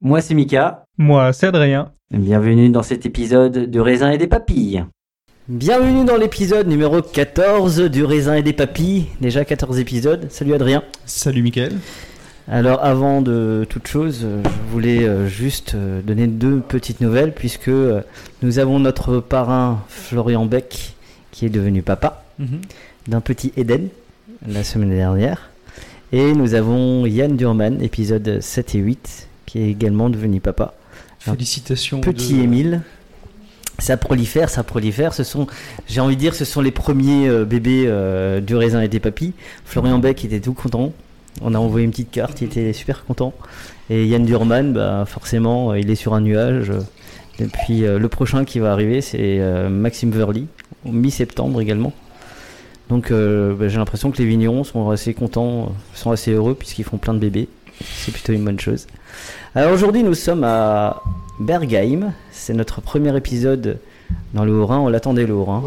Moi c'est Mika, Moi, c'est Adrien. bienvenue dans cet épisode du raisin et des papilles. Bienvenue dans l'épisode numéro 14 du raisin et des papilles, déjà 14 épisodes. Salut Adrien. Salut Mickaël. Alors avant de toute chose, euh, je voulais euh, juste euh, donner deux petites nouvelles puisque nous avons notre parrain Florian Beck qui est devenu papa d'un petit Eden la semaine dernière. Et nous avons Yann Durman, épisode 7 et 8, qui est également devenu papa. Félicitations. Petit de- Émile. Ça prolifère, ça prolifère. Ce sont, j'ai envie de dire, ce sont les premiers euh, bébés euh, du raisin et des papilles. Florian Beck était tout content. On a envoyé une petite carte, il était super content. Et Yann Durman, bah, forcément, euh, il est sur un nuage. Et puis euh, le prochain qui va arriver, c'est Maxime Verly, au mi-septembre également. Donc bah, j'ai l'impression que les vignerons sont assez contents, sont assez heureux puisqu'ils font plein de bébés. C'est plutôt une bonne chose. Alors aujourd'hui, nous sommes à Bergheim. C'est notre premier épisode dans le Haut-Rhin. On l'attendait le Haut-Rhin.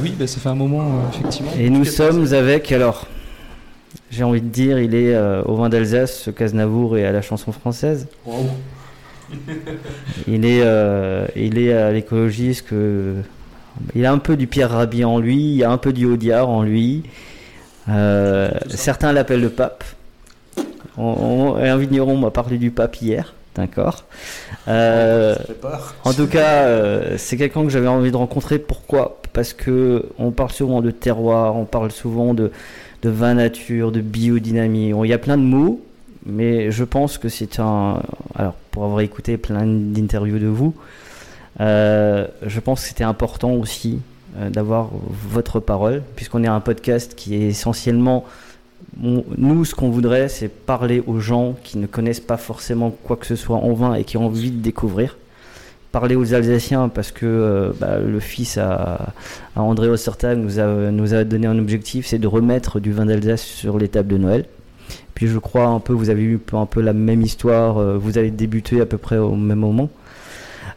Oui, bah, ça fait un moment, euh, effectivement. Et nous sommes avec, alors, j'ai envie de dire, il est euh, au vin d'Alsace, ce Caznavour et à la chanson française. Il est, euh, il est à l'écologie, ce que il a un peu du Pierre Rabhi en lui, il y a un peu du Audiard en lui. Euh, certains l'appellent le pape. On, on- un vigneron m'a parlé du pape hier, d'accord. Euh, en tout cas, euh, c'est quelqu'un que j'avais envie de rencontrer. Pourquoi? Parce que on parle souvent de terroir, on parle souvent de, de vin nature, de biodynamie. Il y a plein de mots, mais je pense que c'est un. Alors, pour avoir écouté plein d'interviews de vous, euh, je pense que c'était important aussi d'avoir votre parole, puisqu'on est un podcast qui est essentiellement. Nous, ce qu'on voudrait, c'est parler aux gens qui ne connaissent pas forcément quoi que ce soit en vin et qui ont envie de découvrir. Parler aux Alsaciens parce que euh, bah, le fils à, à André Ostertag nous a, nous a donné un objectif, c'est de remettre du vin d'Alsace sur les tables de Noël. Puis je crois un peu, vous avez eu un peu la même histoire, euh, vous avez débuté à peu près au même moment.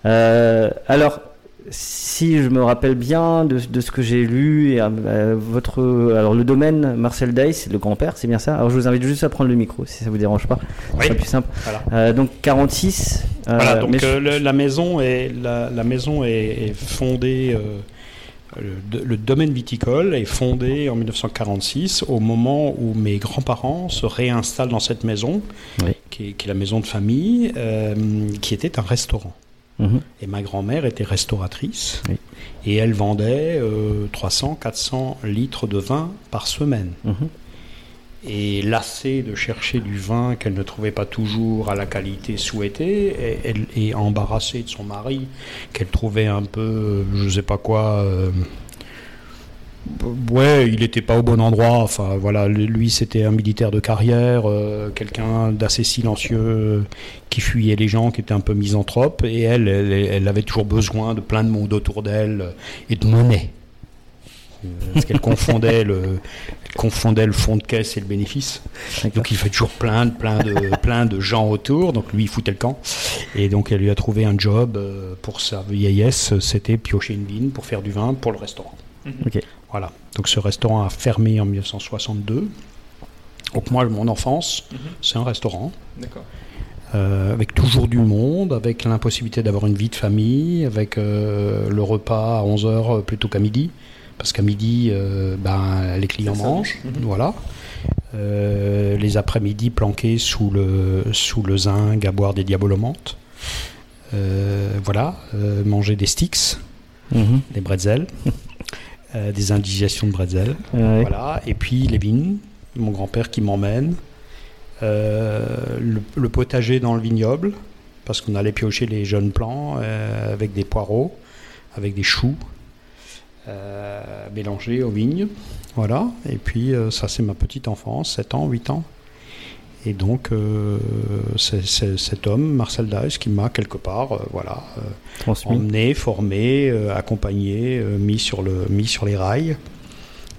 Euh, alors, si je me rappelle bien de, de ce que j'ai lu, et, euh, votre, alors le domaine Marcel Day, c'est le grand-père, c'est bien ça? Alors je vous invite juste à prendre le micro, si ça vous dérange pas, ce Oui. sera plus simple. Voilà. Euh, donc 46. euh, Voilà, donc je- euh, le- la maison est la, la maison est, est fondée. le, le domaine viticole est fondé en 1946 au moment où mes grands-parents se réinstallent dans cette maison, Oui. qui, est, qui est la maison de famille, qui était un restaurant. Mhm. Et ma grand-mère était restauratrice Oui. et elle vendait euh, 300-400 litres de vin par semaine. Mhm. Et lassée de chercher du vin qu'elle ne trouvait pas toujours à la qualité souhaitée, et- embarrassée de son mari, qu'elle trouvait un peu, euh, je sais pas quoi, euh, Ouais, il n'était pas au bon endroit. Enfin, voilà, lui, c'était un militaire de carrière, euh, quelqu'un d'assez silencieux, euh, qui fuyait les gens, qui était un peu misanthrope. Et elle, elle, elle avait toujours besoin de plein de monde autour d'elle euh, et de monnaie. Parce qu'elle confondait le, elle confondait le fond de caisse et le bénéfice. Donc il fait toujours plein de, plein de, plein de gens autour. Donc lui, il foutait le camp. Et donc elle lui a trouvé un job pour sa vieillesse. C'était piocher une vigne pour faire du vin pour le restaurant. Ok. Voilà. Donc ce restaurant a fermé en 1962. Donc moi, mon enfance, c'est un restaurant. D'accord. Euh, avec toujours du monde, avec l'impossibilité d'avoir une vie de famille, avec euh, le repas à 11h plutôt qu'à midi, parce qu'à midi, euh, ben, les clients mangent, Mhm. voilà. Euh, les après-midi planqués sous le, sous le zinc à boire des diabolomantes. Euh, voilà, Euh, manger des sticks, Mhm. des bretzels, euh, des indigestions de bretzels. Ouais. Voilà. Et puis les vignes, mon grand-père qui m'emmène. Euh, le, le potager dans le vignoble, parce qu'on allait piocher les jeunes plants euh, avec des poireaux, avec des choux, mélangés aux vignes. Voilà. Et puis ça, c'est ma petite enfance, 7 ans, 8 ans. Et donc, euh, c'est c'est cet homme, Marcel Dice, qui m'a quelque part, euh, voilà, euh, emmené, formé, accompagné, mis sur le, mis sur les rails.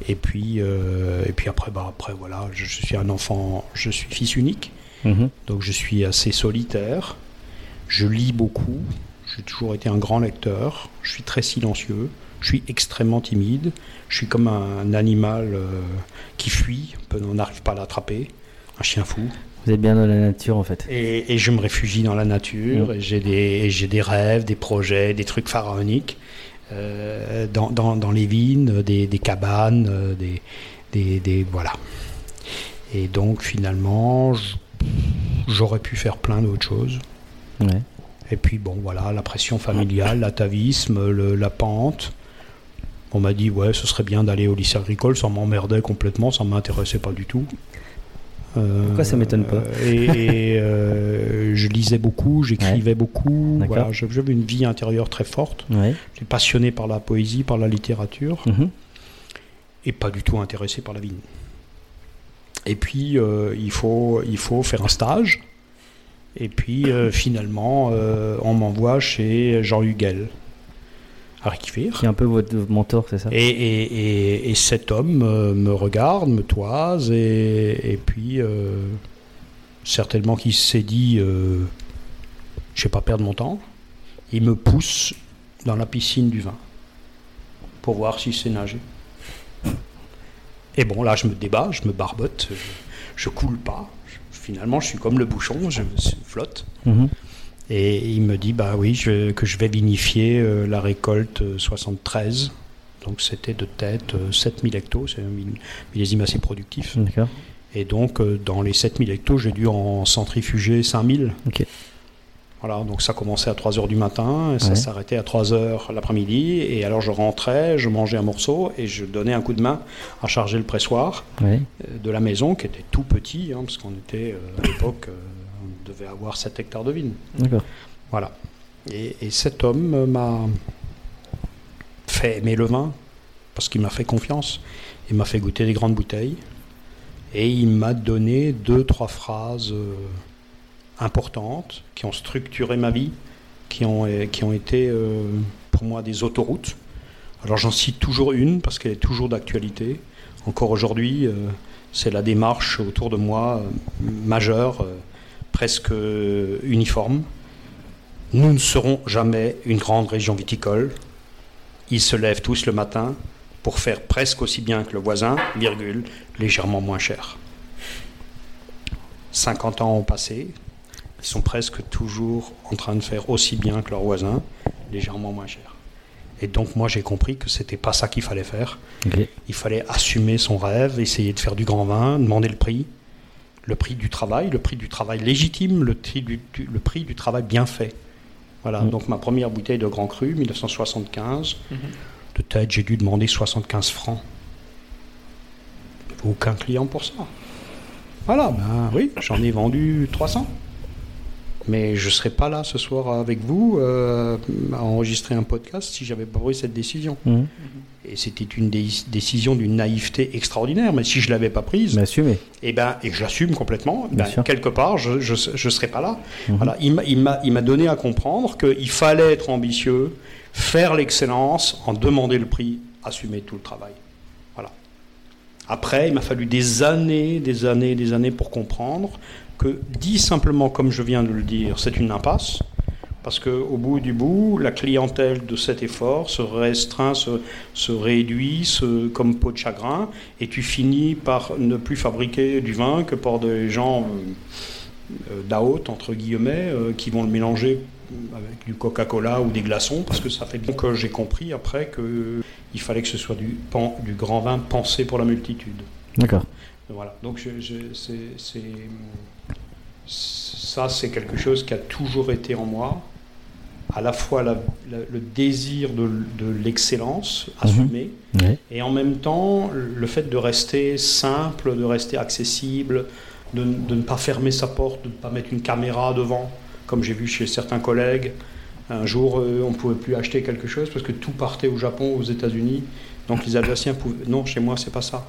Et puis, et puis après, bah après voilà, je, je suis un enfant, je suis fils unique, Mhm. donc je suis assez solitaire. Je lis beaucoup. J'ai toujours été un grand lecteur. Je suis très silencieux. Je suis extrêmement timide. Je suis comme un animal qui fuit. On n'arrive pas à l'attraper. Un chien fou. Vous êtes bien dans la nature en fait. Et, et je me réfugie dans la nature, Mm. et j'ai des, rêves, des projets, des trucs pharaoniques euh, dans, dans, dans les vignes, des, des cabanes, des, des, des- Voilà. Et donc finalement, j'aurais pu faire plein d'autres choses. Ouais. Et puis bon, voilà, la pression familiale, l'atavisme, la pente. On m'a dit, ouais, ce serait bien d'aller au lycée agricole, ça m'emmerdait complètement, ça ne m'intéressait pas du tout. Euh, Pourquoi ça m'étonne pas Et, et, euh, je lisais beaucoup, j'écrivais beaucoup. Voilà, j'avais une vie intérieure très forte. Ouais. J'étais passionné par la poésie, par la littérature, Mhm. et pas du tout intéressé par la vigne. Et puis, euh, il, faut, il faut faire un stage. Et puis, euh, finalement, euh, on m'envoie chez Jean Huguel, Qui est un peu votre mentor, c'est ça? Et, et, et- et cet homme euh, me regarde, me toise, et, puis euh, certainement qu'il s'est dit euh, je vais pas perdre mon temps. Il me pousse dans la piscine du vin pour voir si c'est nager. Et bon, là, je me débat, je me barbote, je, je coule pas. Finalement, je suis comme le bouchon, je flotte. Mhm. Et il me dit bah oui, je- que je vais vinifier euh, la récolte euh, 73. Donc c'était de tête euh, 7000 hectos, c'est un mil- millésime assez productif. D'accord. Et donc euh, dans les 7000 hectos, j'ai dû en centrifuger 5000. Ok. Voilà, donc ça commençait à 3h du matin, et ça Ouais. s'arrêtait à 3h l'après-midi. Et alors je rentrais, je mangeais un morceau et je donnais un coup de main à charger le pressoir Ouais. euh, de la maison qui était tout petit, hein, parce qu'on était euh, à l'époque, euh, on devait avoir 7 hectares de vignes. D'accord. Voilà. Et, et cet homme m'a fait aimer le vin, parce qu'il m'a fait confiance. Il m'a fait goûter des grandes bouteilles. Et il m'a donné deux, trois phrases euh, importantes qui ont structuré ma vie, qui ont, euh, qui ont été euh, pour moi des autoroutes. Alors j'en cite toujours une, parce qu'elle est toujours d'actualité. Encore aujourd'hui, c'est la démarche autour de moi majeure, presque uniforme. Nous ne serons jamais une grande région viticole. Ils se lèvent tous le matin pour faire presque aussi bien que le voisin, virgule, légèrement moins cher. 50 ans ont passé, ils sont presque toujours en train de faire aussi bien que leurs voisins, légèrement moins cher. Et donc moi j'ai compris que c'était pas ça qu'il fallait faire. Il fallait assumer son rêve, essayer de faire du grand vin, demander le prix, le prix du travail, le prix du travail légitime, le prix du, du- le prix du travail bien fait. Voilà, Mm. donc ma première bouteille de Grand Cru, 1975, de tête j'ai dû demander 75 francs. Aucun client pour ça. Voilà, ben oui, j'en ai vendu 300. Mais je ne serais pas là ce soir avec vous euh, à enregistrer un podcast si j'avais pas pris cette décision. Mhm. Et c'était une dé- décision d'une naïveté extraordinaire. Mais si je l'avais pas prise, Mais assumez. et ben, et j'assume complètement, ben, quelque part, je ne serais pas là. Mhm. Voilà, il m'a- il m'a il m'a donné à comprendre qu'il fallait être ambitieux, faire l'excellence, en demander le prix, assumer tout le travail. Voilà. Après, il m'a fallu des années, des années, des années pour comprendre que, dit simplement comme je viens de le dire, c'est une impasse. Parce qu'au bout du bout, la clientèle de cet effort se restreint, se, se réduit, se, comme peau de chagrin, et tu finis par ne plus fabriquer du vin que pour des gens euh, euh, entre guillemets, euh, qui vont le mélanger avec du Coca-Cola ou des glaçons, parce que ça fait bien que j'ai compris après qu'il fallait que ce soit du, pan- du grand vin pensé pour la multitude. D'accord. Voilà. Donc je- je- c'est- c'est- ça, c'est quelque chose qui a toujours été en moi. À la fois la- la- le désir de, de l'excellence assumée, Ouais. et en même temps le fait de rester simple, de rester accessible, de, de ne pas fermer sa porte, de ne pas mettre une caméra devant, comme j'ai vu chez certains collègues. Un jour, euh, on ne pouvait plus acheter quelque chose parce que tout partait au Japon, aux États-Unis. Donc les Alsaciens pouvaient. Non, chez moi, c'est pas ça.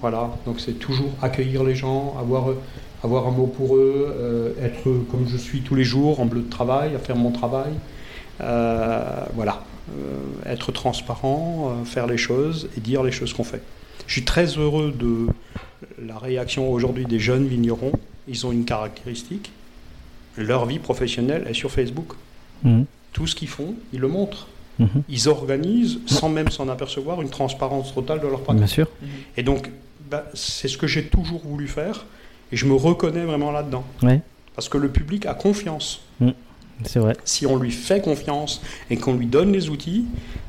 Voilà, donc c'est toujours accueillir les gens, avoir, euh, avoir un mot pour eux, euh, être comme je suis tous les jours, en bleu de travail, à faire mon travail. Euh, voilà, Euh, être transparent, faire les choses et dire les choses qu'on fait. Je suis très heureux de la réaction aujourd'hui des jeunes vignerons. Ils ont une caractéristique, leur vie professionnelle est sur Facebook. Mhm. Tout ce qu'ils font, ils le montrent. Mhm. Ils organisent, sans même s'en apercevoir, une transparence totale de leur pratique. Bien sûr. Et donc, bah, c'est ce que j'ai toujours voulu faire, et je me reconnais vraiment là-dedans. Ouais. Parce que le public a confiance. C'est vrai. Si on lui fait confiance et qu'on lui donne les outils,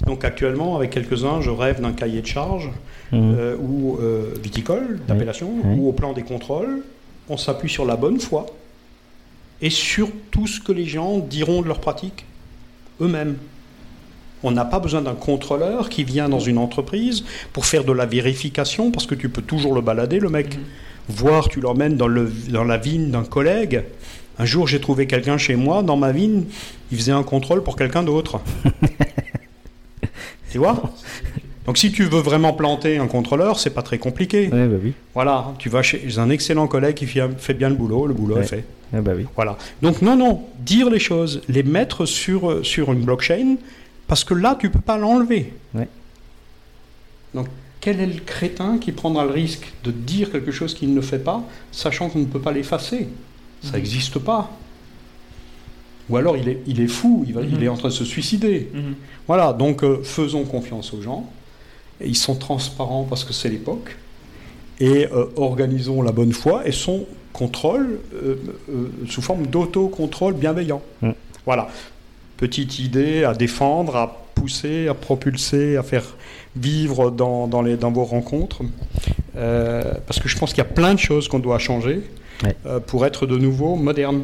donc actuellement, avec quelques-uns, je rêve d'un cahier de charge, Mhm. euh, ou euh, viticole, d'appellation, Oui. ou au plan des contrôles, on s'appuie sur la bonne foi, et sur tout ce que les gens diront de leur pratique eux-mêmes. On n'a pas besoin d'un contrôleur qui vient dans une entreprise pour faire de la vérification, parce que tu peux toujours le balader, le mec. Voir, tu l'emmènes dans, le, dans la vigne d'un collègue. Un jour, j'ai trouvé quelqu'un chez moi, dans ma vigne, il faisait un contrôle pour quelqu'un d'autre. tu vois? Donc si tu veux vraiment planter un contrôleur, c'est pas très compliqué. Ouais, bah oui. Voilà, tu vas chez un excellent collègue qui fait bien le boulot, le boulot Ouais. est fait. Ouais, bah oui. Voilà. Donc non, non, dire les choses, les mettre sur, sur une blockchain, parce que là, tu peux pas l'enlever. Donc quel est le crétin qui prendra le risque de dire quelque chose qu'il ne fait pas, sachant qu'on ne peut pas l'effacer? Ça n'existe pas. Ou alors il est, il est fou, il, va, il est en train de se suicider. Voilà, donc euh, faisons confiance aux gens. Et ils sont transparents parce que c'est l'époque. Et euh, organisons la bonne foi et son contrôle euh, euh, sous forme d'autocontrôle bienveillant. Mm. Voilà. Petite idée à défendre, à pousser, à propulser, à faire vivre dans, dans, les, dans vos rencontres. Euh, parce que je pense qu'il y a plein de choses qu'on doit changer Ouais. euh, pour être de nouveau moderne,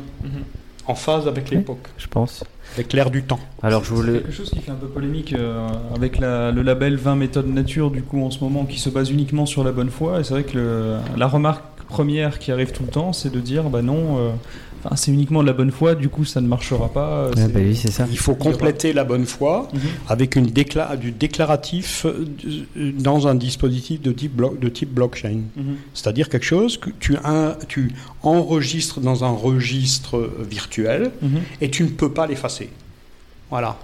en phase avec l'époque, Je pense. avec l'air du temps. Alors je C'est voulais. quelque chose qui fait un peu polémique euh, avec la- le label 20 méthodes nature du coup en ce moment qui se base uniquement sur la bonne foi et c'est vrai que le- la remarque première qui arrive tout le temps c'est de dire bah non euh, enfin, c'est uniquement de la bonne foi du coup ça ne marchera pas euh, c'est- bah oui, c'est ça. Il faut compléter la bonne foi Mhm. avec une décla- du déclaratif euh, dans un dispositif de type, blo- de type blockchain. Mhm. C'est-à-dire quelque chose que tu, un- tu enregistres dans un registre virtuel Mhm. et tu ne peux pas l'effacer. Voilà.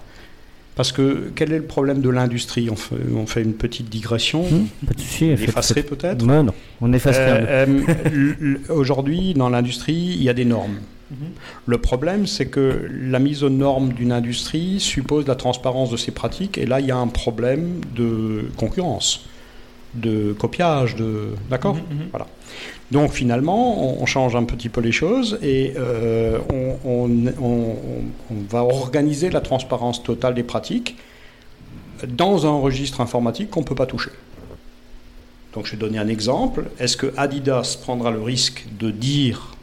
Parce que quel est le problème de l'industrie? On fait, on fait une petite digression. Hum, pas de souci. On effacerait peut-être? Ouais, non, on efface rien. Euh, euh, Aujourd'hui, dans l'industrie, il y a des normes. Mhm. Le problème, c'est que la mise aux normes d'une industrie suppose la transparence de ses pratiques, et là, il y a un problème de concurrence, de copiage, de d'accord. Mhm, mhm. Voilà. Donc finalement, on, on change un petit peu les choses et euh, on, on- on- on va organiser la transparence totale des pratiques dans un registre informatique qu'on ne peut pas toucher. Donc je vais donner un exemple. Est-ce que Adidas prendra le risque de dire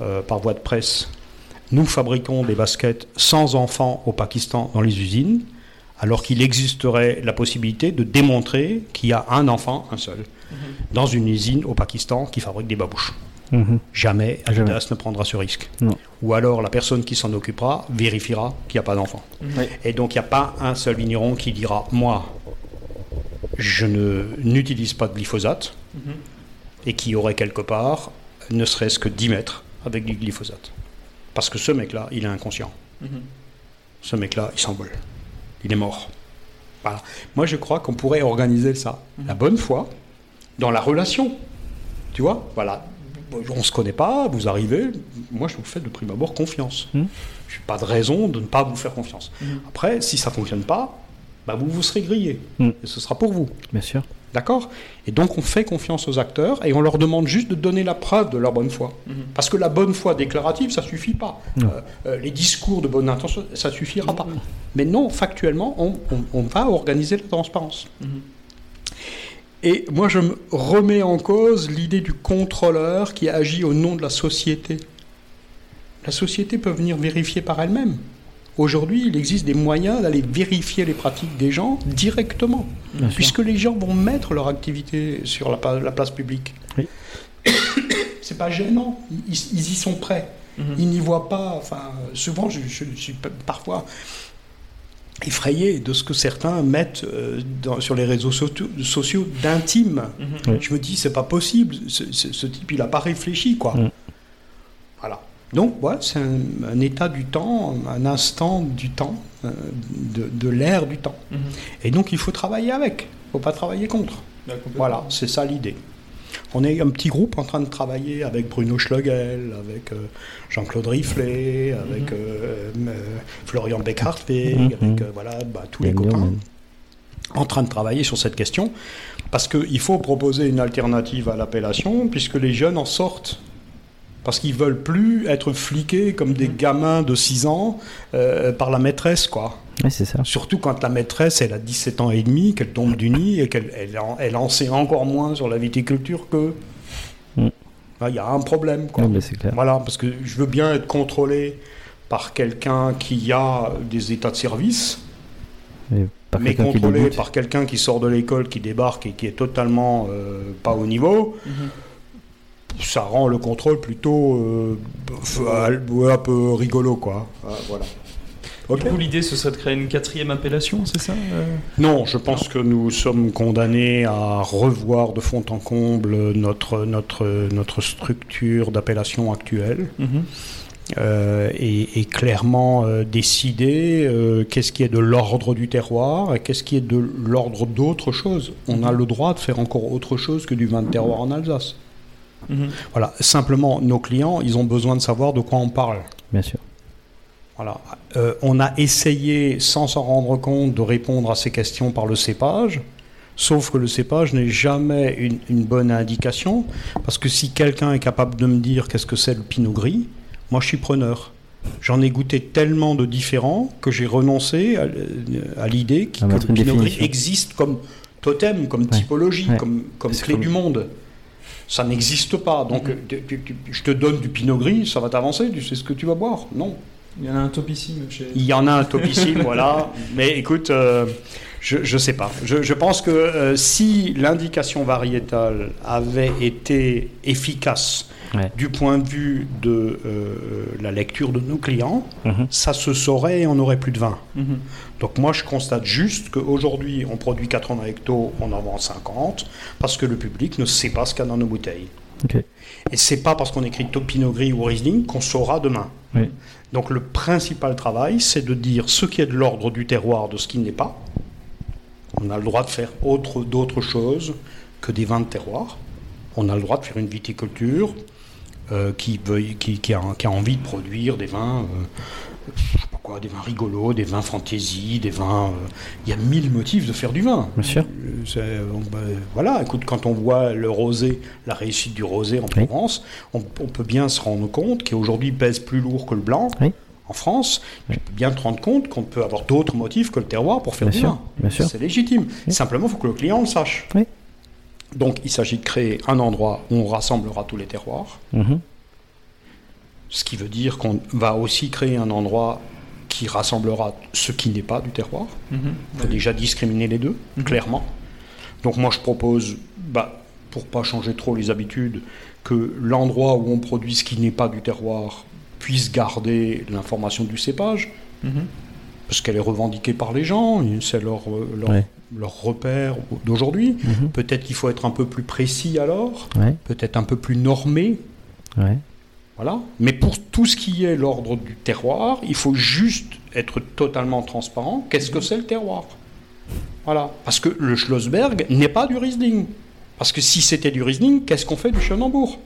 euh, par voie de presse nous fabriquons des baskets sans enfants au Pakistan dans les usines, alors qu'il existerait la possibilité de démontrer qu'il y a un enfant, un seul, dans une usine au Pakistan qui fabrique des babouches. Mhm. Jamais Jamais. Adidas ne prendra ce risque. Non. Ou alors la personne qui s'en occupera vérifiera qu'il n'y a pas d'enfant. Et donc il n'y a pas un seul vigneron qui dira Moi, je ne n'utilise pas de glyphosate et qui aurait quelque part ne serait-ce que 10 mètres avec du glyphosate. Parce que ce mec-là, il est inconscient. Ce mec-là, il s'envole. Il est mort. Voilà. Moi, je crois qu'on pourrait organiser ça. La bonne foi, dans la relation. Tu vois? Voilà. On ne se connaît pas, vous arrivez, moi je vous fais de prime abord confiance. Je n'ai pas de raison de ne pas vous faire confiance. Après, si ça ne fonctionne pas, bah vous vous serez grillé. Et ce sera pour vous. Bien sûr. D'accord? Et donc on fait confiance aux acteurs et on leur demande juste de donner la preuve de leur bonne foi. Parce que la bonne foi déclarative, ça suffit pas. Euh, euh, les discours de bonne intention, ça suffira pas. Mais non, factuellement, on, on- on va organiser la transparence. Et moi, je me remets en cause l'idée du contrôleur qui agit au nom de la société. La société peut venir vérifier par elle-même. Aujourd'hui, il existe des moyens d'aller vérifier les pratiques des gens directement, Bien sûr. puisque les gens vont mettre leur activité sur la, place publique. Oui. C'est pas gênant, ils, ils y sont prêts. Ils n'y voient pas. Enfin, souvent, je, je suis parfois effrayé de ce que certains mettent euh, dans- sur les réseaux sociaux d'intime. Oui. Je me dis, c'est pas possible. Ce, ce- ce type, il a pas réfléchi, quoi. Mm. Voilà. Donc, ouais, c'est un, un état du temps, un instant du temps, euh, de, de l'ère du temps. Et donc, il faut travailler avec. Il faut pas travailler contre. Voilà, c'est ça l'idée. On est un petit groupe en train de travailler avec Bruno Schlegel, avec euh, Jean-Claude Riflet, avec euh, euh, Florian Beck-Hartwig, Mhm. avec euh, voilà, bah, tous les Bien copains, en train de travailler sur cette question, parce qu'il faut proposer une alternative à l'appellation, puisque les jeunes en sortent. Parce qu'ils veulent plus être fliqués comme des gamins de 6 ans euh, par la maîtresse, quoi. Oui, c'est ça. Surtout quand la maîtresse, elle a 17 ans et demi, qu'elle tombe du nid et qu'elle elle en, elle en sait encore moins sur la viticulture que. Mm. Il y a un problème. Quoi. Oui, clair. Voilà, parce que je veux bien être contrôlé par quelqu'un qui a des états de service, Et mais contrôlé par quelqu'un qui sort de l'école, qui débarque et qui est totalement euh, pas au niveau. Ça rend le contrôle plutôt euh, un peu rigolo, quoi. Ah, Voilà. Du coup, l'idée, ce serait de créer une quatrième appellation, c'est ça euh? Non, je pense que nous sommes condamnés à revoir de fond en comble notre, notre, notre structure d'appellation actuelle Mhm. euh, et, et clairement euh, décider euh, qu'est-ce qui est de l'ordre du terroir et qu'est-ce qui est de l'ordre d'autre chose. On a le droit de faire encore autre chose que du vin de terroir en Alsace. Mhm. Voilà, simplement, nos clients, ils ont besoin de savoir de quoi on parle. Bien sûr. Voilà. Euh, on a essayé, sans s'en rendre compte, de répondre à ces questions par le cépage. Sauf que le cépage n'est jamais une, une bonne indication, parce que si quelqu'un est capable de me dire qu'est-ce que c'est le pinot gris, moi je suis preneur. J'en ai goûté tellement de différents que j'ai renoncé à, à l'idée que le pinot gris existe comme totem, comme typologie, Ouais. comme, clé comme- du monde. Ça n'existe pas. Donc tu- je te donne du pinot gris, ça va t'avancer, tu sais ce que tu vas boire. Non. Il y en a un topissime chez. Il y en a un topissime, voilà. Mais écoute, euh, je ne sais pas. Je, je pense que euh, si l'indication variétale avait été efficace Ouais. du point de vue de euh, la lecture de nos clients, Mhm. ça se saurait et on n'aurait plus de vin. Mhm. Donc moi, je constate juste qu'aujourd'hui, on produit 80 hectos, on en vend 50, parce que le public ne sait pas ce qu'il y a dans nos bouteilles. Ok. Et c'est pas parce qu'on écrit Pinot Gris ou Riesling qu'on saura demain. Oui. Donc le principal travail, c'est de dire ce qui est de l'ordre du terroir de ce qui n'est pas. On a le droit de faire autre, d'autres choses que des vins de terroir. On a le droit de faire une viticulture euh, qui, veuille- qui, qui a, qui a envie de produire des vins, euh, je sais pas quoi, des vins rigolos, des vins fantaisie, des vins. euh, Il y a mille motifs de faire du vin. Bien sûr. Ben, voilà, écoute, quand on voit le rosé, la réussite du rosé en Oui. Provence, on, on peut bien se rendre compte qu'aujourd'hui pèse plus lourd que le blanc Oui. En France. Tu peux bien te rendre compte qu'on peut avoir d'autres motifs que le terroir pour faire Bien du sûr, vin. bien sûr. C'est légitime. Simplement, il faut que le client le sache. Oui. Donc, il s'agit de créer un endroit où on rassemblera tous les terroirs. Mhm. Ce qui veut dire qu'on va aussi créer un endroit qui rassemblera ce qui n'est pas du terroir. Mhm. Il faut déjà discriminer les deux, clairement. Donc moi je propose bah, pour pas changer trop les habitudes, que l'endroit où on produit ce qui n'est pas du terroir puisse garder l'information du cépage, Mhm. parce qu'elle est revendiquée par les gens, c'est leur, euh, leur, Ouais. leur repère d'aujourd'hui. Mhm. Peut-être qu'il faut être un peu plus précis alors, Ouais, peut-être un peu plus normé. ouais. Voilà. Mais pour tout ce qui est l'ordre du terroir, il faut juste être totalement transparent. Qu'est-ce que c'est le terroir? Voilà. Parce que le Schlossberg n'est pas du Riesling. Parce que si c'était du Riesling, qu'est-ce qu'on fait du Schönenbourg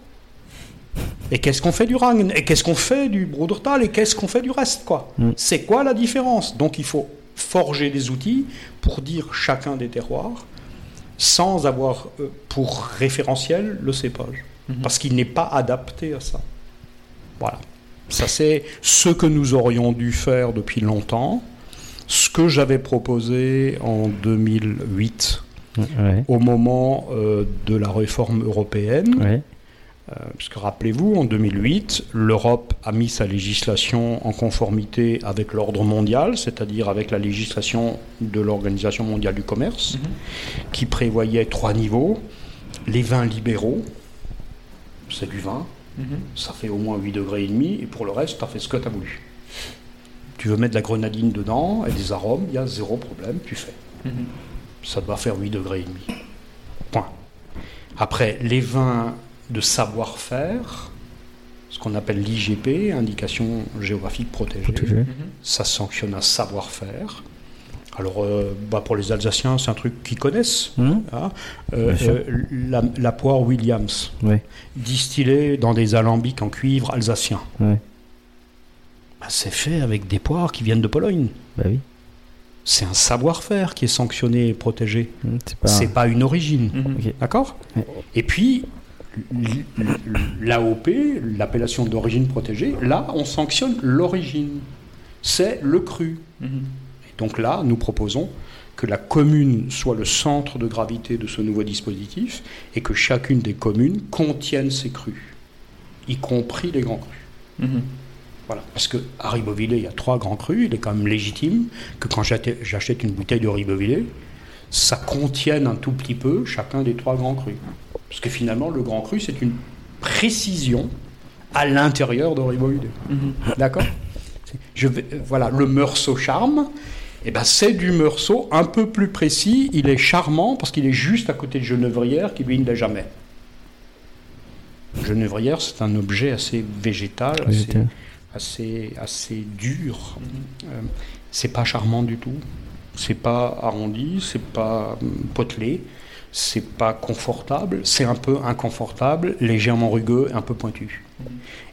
Et qu'est-ce qu'on fait du Rhine Et qu'est-ce qu'on fait du Brudertal Et qu'est-ce qu'on fait du reste quoi Mm. C'est quoi la différence Donc il faut forger des outils pour dire chacun des terroirs sans avoir euh, pour référentiel le cépage. Parce qu'il n'est pas adapté à ça. Voilà. Ça, c'est ce que nous aurions dû faire depuis longtemps. Ce que j'avais proposé en 2008, Ouais, au moment euh, de la réforme européenne. ouais. Euh, parce que rappelez-vous, en 2008, l'Europe a mis sa législation en conformité avec l'ordre mondial, c'est-à-dire avec la législation de l'Organisation mondiale du commerce, qui prévoyait trois niveaux. Les vins libéraux, c'est du vin, ça fait au moins 8 degrés et demi, et pour le reste, tu as fait ce que tu as voulu. Tu veux mettre de la grenadine dedans et des arômes, il y a zéro problème, tu fais. Ça doit faire 8 degrés et demi. Point. Après, les vins de savoir-faire, ce qu'on appelle l'IGP, indication géographique protégée, Protégée. ça sanctionne un savoir-faire. Alors, euh, bah, pour les Alsaciens, c'est un truc qu'ils connaissent. Mhm. hein. Euh, euh, la, la poire Williams, distillée dans des alambics en cuivre alsacien. Bah, c'est fait avec des poires qui viennent de Pologne. Bah oui. C'est un savoir-faire qui est sanctionné et protégé. Hmm, C'est pas. Une origine. Mhm. D'accord? Et puis, l'AOP, l'appellation d'origine protégée, là, on sanctionne l'origine. C'est le cru. Mhm. Et donc là, nous proposons que la commune soit le centre de gravité de ce nouveau dispositif et que chacune des communes contienne ses crus, y compris les grands crus. Mhm. Voilà. Parce que à Ribeauvillé, il y a trois grands crus. Il est quand même légitime que quand j'achète j'achète une bouteille de Ribeauvillé, ça contienne un tout petit peu chacun des trois grands crus. Parce que finalement, le grand cru, c'est une précision à l'intérieur de Ribeauvillé. D'accord? Je vais, euh, Voilà, le meursault charme, eh ben, c'est du meursault un peu plus précis. Il est charmant parce qu'il est juste à côté de Genevrière qui, lui, ne l'est jamais. Genevrière, c'est un objet assez végétal, assez, assez, assez dur. Euh, c'est pas charmant du tout. C'est pas arrondi, c'est pas hum, potelé, c'est pas confortable, c'est un peu inconfortable, légèrement rugueux, un peu pointu.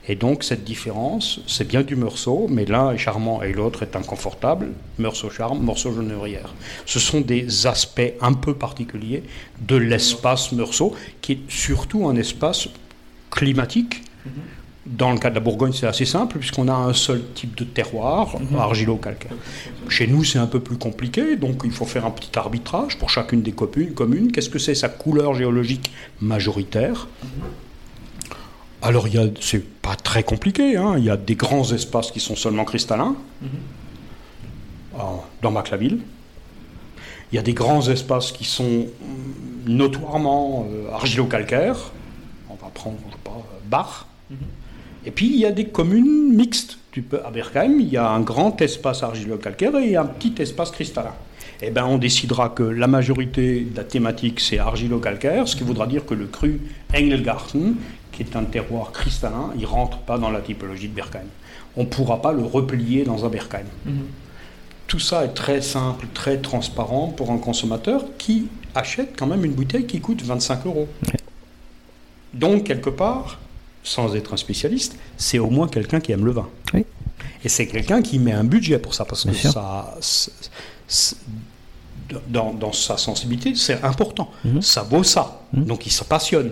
Et donc cette différence, c'est bien du meursault, mais l'un est charmant et l'autre est inconfortable. Meursault charme, morceau genevrière. Ce sont des aspects un peu particuliers de l'espace meursault, qui est surtout un espace climatique. Dans le cas de la Bourgogne, c'est assez simple, puisqu'on a un seul type de terroir, argilo-calcaire. Chez nous, c'est un peu plus compliqué, donc il faut faire un petit arbitrage pour chacune des communes. Qu'est-ce que c'est sa couleur géologique majoritaire? Alors, c'est pas très compliqué. hein. Il y a des grands espaces qui sont seulement cristallins, en- dans Maclaville. Il y a des grands espaces qui sont hum, notoirement euh, argilo-calcaires. On va prendre, je sais pas, euh, Bar. Et puis, il y a des communes mixtes. Tu peux, à Berkheim, il y a un grand espace argilo-calcaire et un petit espace cristallin. Eh ben, on décidera que la majorité de la thématique, c'est argilo-calcaire, ce qui voudra dire que le cru Engelgarten, qui est un terroir cristallin, il rentre pas dans la typologie de Berkheim. On ne pourra pas le replier dans un Berkheim. Tout ça est très simple, très transparent pour un consommateur qui achète quand même une bouteille qui coûte 25 euros. Donc, quelque part, sans être un spécialiste, c'est au moins quelqu'un qui aime le vin. Oui. Et c'est quelqu'un qui met un budget pour ça, parce que sûr. ça, dans, dans sa sensibilité, c'est important. Mhm. Ça vaut ça. Donc il se passionne.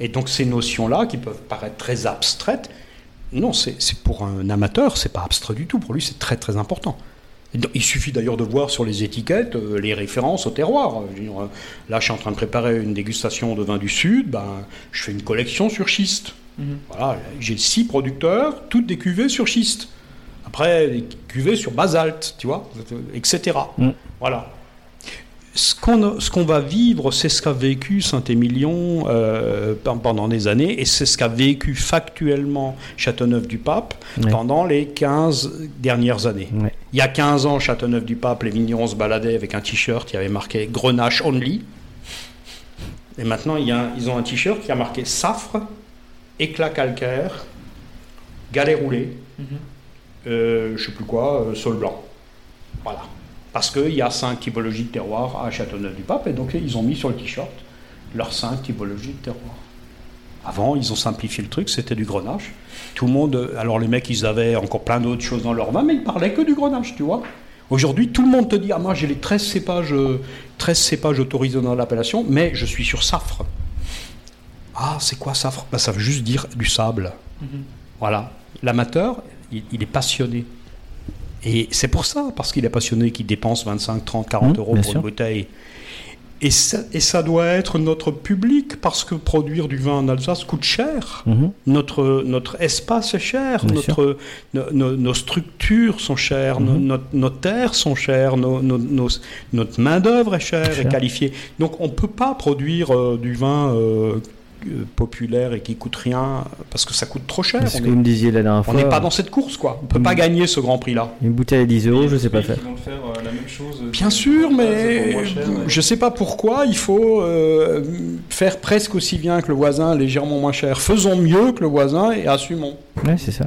Et donc ces notions-là, qui peuvent paraître très abstraites, non, c'est pour un amateur, c'est pas abstrait du tout. Pour lui, c'est très très important. Il suffit d'ailleurs de voir sur les étiquettes euh, les références au terroir. Dire, euh, là, je suis en train de préparer une dégustation de vin du Sud. Ben, je fais une collection sur schiste. Voilà, j'ai six producteurs, toutes des cuvées sur schiste. Après, des cuvées sur basalte, tu vois, etc. Mm. Voilà. ce qu'on ce qu'on va vivre, c'est ce qu'a vécu Saint-Émilion euh, pen- pendant des années, et c'est ce qu'a vécu factuellement Châteauneuf-du-Pape Ouais. pendant les 15 dernières années. Ouais. Il y a 15 ans, Châteauneuf-du-Pape, les vignerons se baladaient avec un t-shirt qui avait marqué Grenache Only. Et maintenant, il y a un- ils ont un t-shirt qui a marqué Safre, éclat calcaire, galet roulé, euh, je sais plus quoi, euh, sol blanc. Voilà. Parce qu'il y a cinq typologies de terroirs à Châteauneuf-du-Pape, et donc ils ont mis sur le t-shirt leurs cinq typologies de terroirs. Avant, ils ont simplifié le truc, c'était du grenache. Tout le monde, euh, alors les mecs, ils avaient encore plein d'autres choses dans leur vin, mais ils parlaient que du grenache, tu vois. Aujourd'hui, tout le monde te dit, ah moi j'ai les 13 cépages, euh, 13 cépages autorisés dans l'appellation, mais je suis sur Safre. Ah, c'est quoi Safre Bah, Ça veut juste dire du sable. Voilà. L'amateur, il, il est passionné. Et c'est pour ça, parce qu'il est passionné, qu'il dépense 25, 30, 40 Mmh, euros pour sûr. une bouteille. Et ça, et ça doit être notre public, parce que produire du vin en Alsace coûte cher. Mhm. Notre, notre espace est cher, notre, no- no- nos structures sont chères, no- Mhm. notre- nos terres sont chères, notre main-d'œuvre est chère et Cher. qualifiée. Donc on ne peut pas produire euh, du vin euh, euh, populaire et qui coûte rien, parce que ça coûte trop cher. C'est ce On que est- vous me disiez la dernière on fois. n'est pas dans cette course, quoi. On ne peut pas gagner ce grand prix-là. Une bouteille à 10 euros, je sais pas faire. Vont faire euh, la même chose. Bien sûr, mais je ne sais pas pourquoi il faut euh, faire presque aussi bien que le voisin, légèrement moins cher. Faisons mieux que le voisin et assumons. Ouais, c'est ça.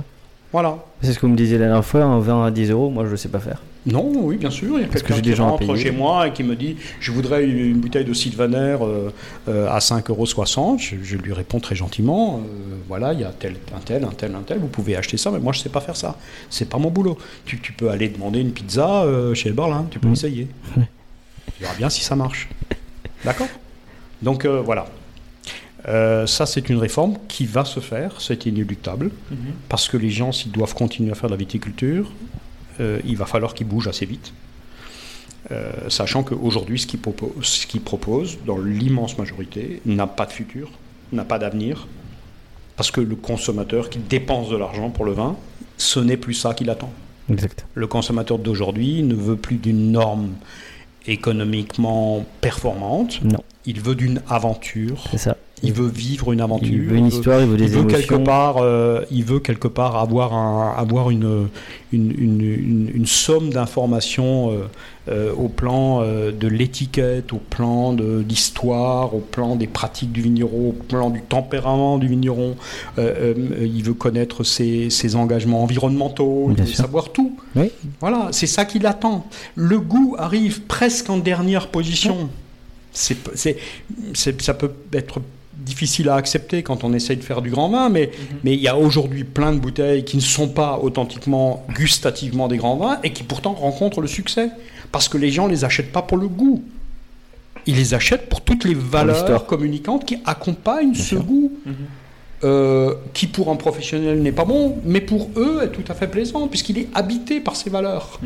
Voilà. C'est ce que vous me disiez la dernière fois, un vin à 10 euros, moi je sais pas faire. Non, oui, bien sûr. Il y a Parce que quelqu'un j'ai qui des gens à rentre chez moi et qui me dit Je voudrais une, bouteille de Sylvaner euh, euh, à 5,60 euros. Je, je lui réponds très gentiment euh, Voilà, il y a tel, un tel, un tel, un tel. Vous pouvez acheter ça, mais moi je ne sais pas faire ça. C'est pas mon boulot. Tu, tu peux aller demander une pizza chez Berlin. Tu peux Mm. essayer. Tu verras bien si ça marche. D'accord? Donc voilà. Euh, ça, c'est une réforme qui va se faire, c'est inéluctable, parce que les gens, s'ils doivent continuer à faire de la viticulture, il va falloir qu'ils bougent assez vite. Euh, sachant qu'aujourd'hui, ce qu'ils proposent, ce qu'ils proposent, dans l'immense majorité, n'a pas de futur, n'a pas d'avenir, parce que le consommateur qui dépense de l'argent pour le vin, ce n'est plus ça qu'il attend. Exact. Le consommateur d'aujourd'hui ne veut plus d'une norme économiquement performante, Non, il veut d'une aventure, c'est ça. Il veut vivre une aventure, Il veut une histoire, il veut des il veut quelque émotions. part, euh, il veut quelque part avoir un, avoir une une, une, une- une somme d'informations euh, euh, au plan de l'étiquette, au plan de l'histoire, au plan des pratiques du vigneron, au plan du tempérament du vigneron. Il veut connaître ses, ses engagements environnementaux, il veut sûr. savoir tout. Oui. Voilà, c'est ça qu'il attend. Le goût arrive presque en dernière position. C'est- ça peut être difficile à accepter quand on essaye de faire du grand vin, mais mais il y a aujourd'hui plein de bouteilles qui ne sont pas authentiquement, gustativement des grands vins et qui pourtant rencontrent le succès. Parce que les gens les achètent pas pour le goût. Ils les achètent pour toutes les valeurs communicantes qui accompagnent ce goût. Euh, qui pour un professionnel n'est pas bon, mais pour eux est tout à fait plaisant, puisqu'il est habité par ces valeurs.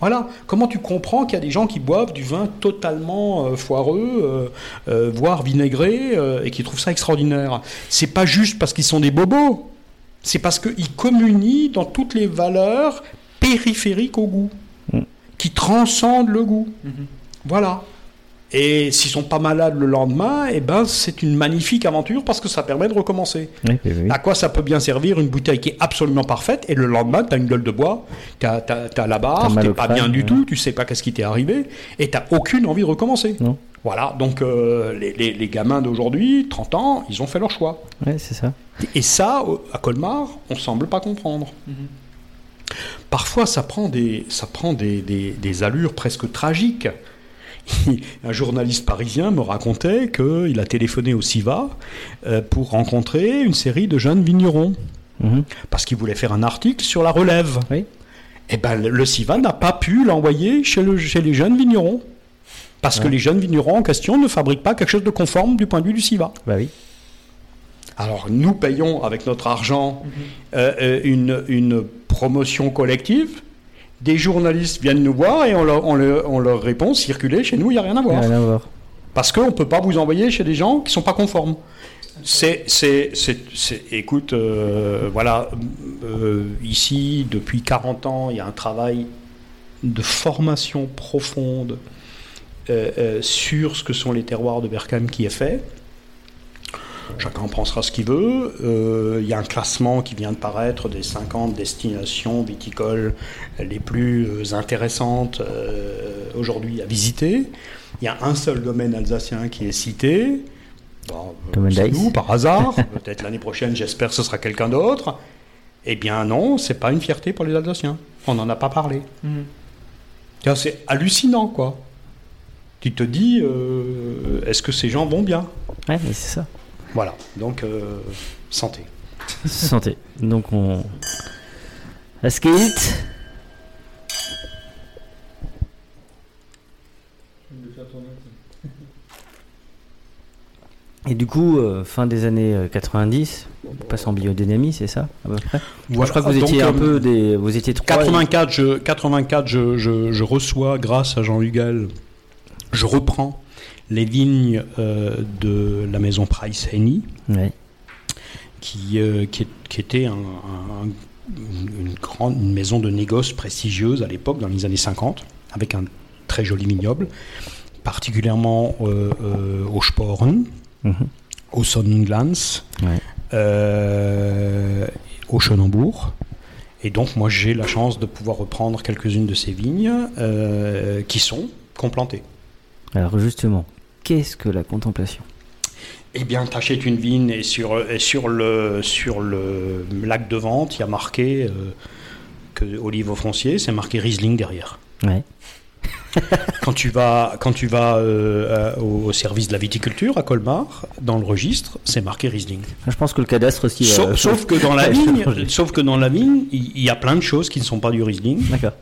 Voilà. Comment tu comprends qu'il y a des gens qui boivent du vin totalement euh, foireux, euh, voire vinaigré, et qui trouvent ça extraordinaire? C'est pas juste parce qu'ils sont des bobos, c'est parce qu'ils communient dans toutes les valeurs périphériques au goût, Mm. qui transcendent le goût. Voilà. Et s'ils sont pas malades le lendemain, eh ben c'est une magnifique aventure parce que ça permet de recommencer. Oui, oui, oui. À quoi ça peut bien servir une bouteille qui est absolument parfaite et le lendemain, tu as une gueule de bois, tu as, la T'as barre, au pas crâne, bien du ouais. tout, tu sais pas qu'est-ce qui t'est arrivé et tu aucune envie de recommencer. Non. Voilà, donc euh, les, les- les gamins d'aujourd'hui, 30 ans, ils ont fait leur choix. Ouais, c'est ça. Et ça, à Colmar, on semble pas comprendre. Parfois, ça prend des, ça prend des, des- des allures presque tragiques. Un journaliste parisien me racontait qu'il a téléphoné au SIVA euh, pour rencontrer une série de jeunes vignerons, Mhm. parce qu'il voulait faire un article sur la relève. Oui. Eh ben, le- SIVA n'a pas pu l'envoyer chez, le- chez les jeunes vignerons. Parce que les jeunes vignerons en question ne fabriquent pas quelque chose de conforme du point de vue du SIVA. Bah oui. Alors nous payons avec notre argent euh, euh, une, une promotion collective. Des journalistes viennent nous voir et on leur, on leur- on leur répond circulez, chez nous, il n'y a rien à voir. Rien à voir. Parce qu'on ne peut pas vous envoyer chez des gens qui ne sont pas conformes. C'est, c'est, c'est, c'est- écoute, euh, voilà, euh, ici, depuis 40 ans, il y a un travail de formation profonde euh, sur ce que sont les terroirs de Berkham qui est fait. Chacun en pensera ce qu'il veut. Euh, Il y a un classement qui vient de paraître des 50 destinations viticoles les plus euh, intéressantes euh, aujourd'hui à visiter. Il y a un seul domaine alsacien qui est cité. Bon, Domaine c'est d'Aix. nous, par hasard. Peut-être l'année prochaine, j'espère que ce sera quelqu'un d'autre. Eh bien non, c'est pas une fierté pour les Alsaciens. On n'en a pas parlé. Vois, C'est hallucinant, quoi. Tu te dis, euh, est-ce que ces gens vont bien? Ouais, mais c'est ça. Voilà, donc euh, santé. Santé. Donc on. Skate. Et du coup, euh, fin des années euh, 90, on passe en biodynamie, c'est ça à peu près? Je crois que vous Donc, étiez un euh, peu des, vous étiez trois. 84, je, 84 je, je- je reçois, grâce à Jean Hugal, je reprends les vignes euh, de la maison Price Henny, qui, euh, qui, était un- un- une, grande une maison de négoce prestigieuse à l'époque, dans les années 50, avec un très joli vignoble, particulièrement euh, au Sporen, Mhm. au Sonnenglans, euh, au Chenambourg. Et donc, moi, j'ai la chance de pouvoir reprendre quelques-unes de ces vignes euh, qui sont complantées. Alors justement, qu'est-ce que la contemplation? Eh bien, t'achètes une vigne et sur, et sur, le, sur le lac de vente, il y a marqué euh, que olive au foncier, c'est marqué Riesling derrière. Ouais. Quand tu vas, quand tu vas euh, au, au service de la viticulture à Colmar, dans le registre, c'est marqué Riesling. Je pense que le cadastre aussi. Sauf, sauf que dans la vigne, changer. sauf que dans la vigne, il il y a plein de choses qui ne sont pas du Riesling. D'accord.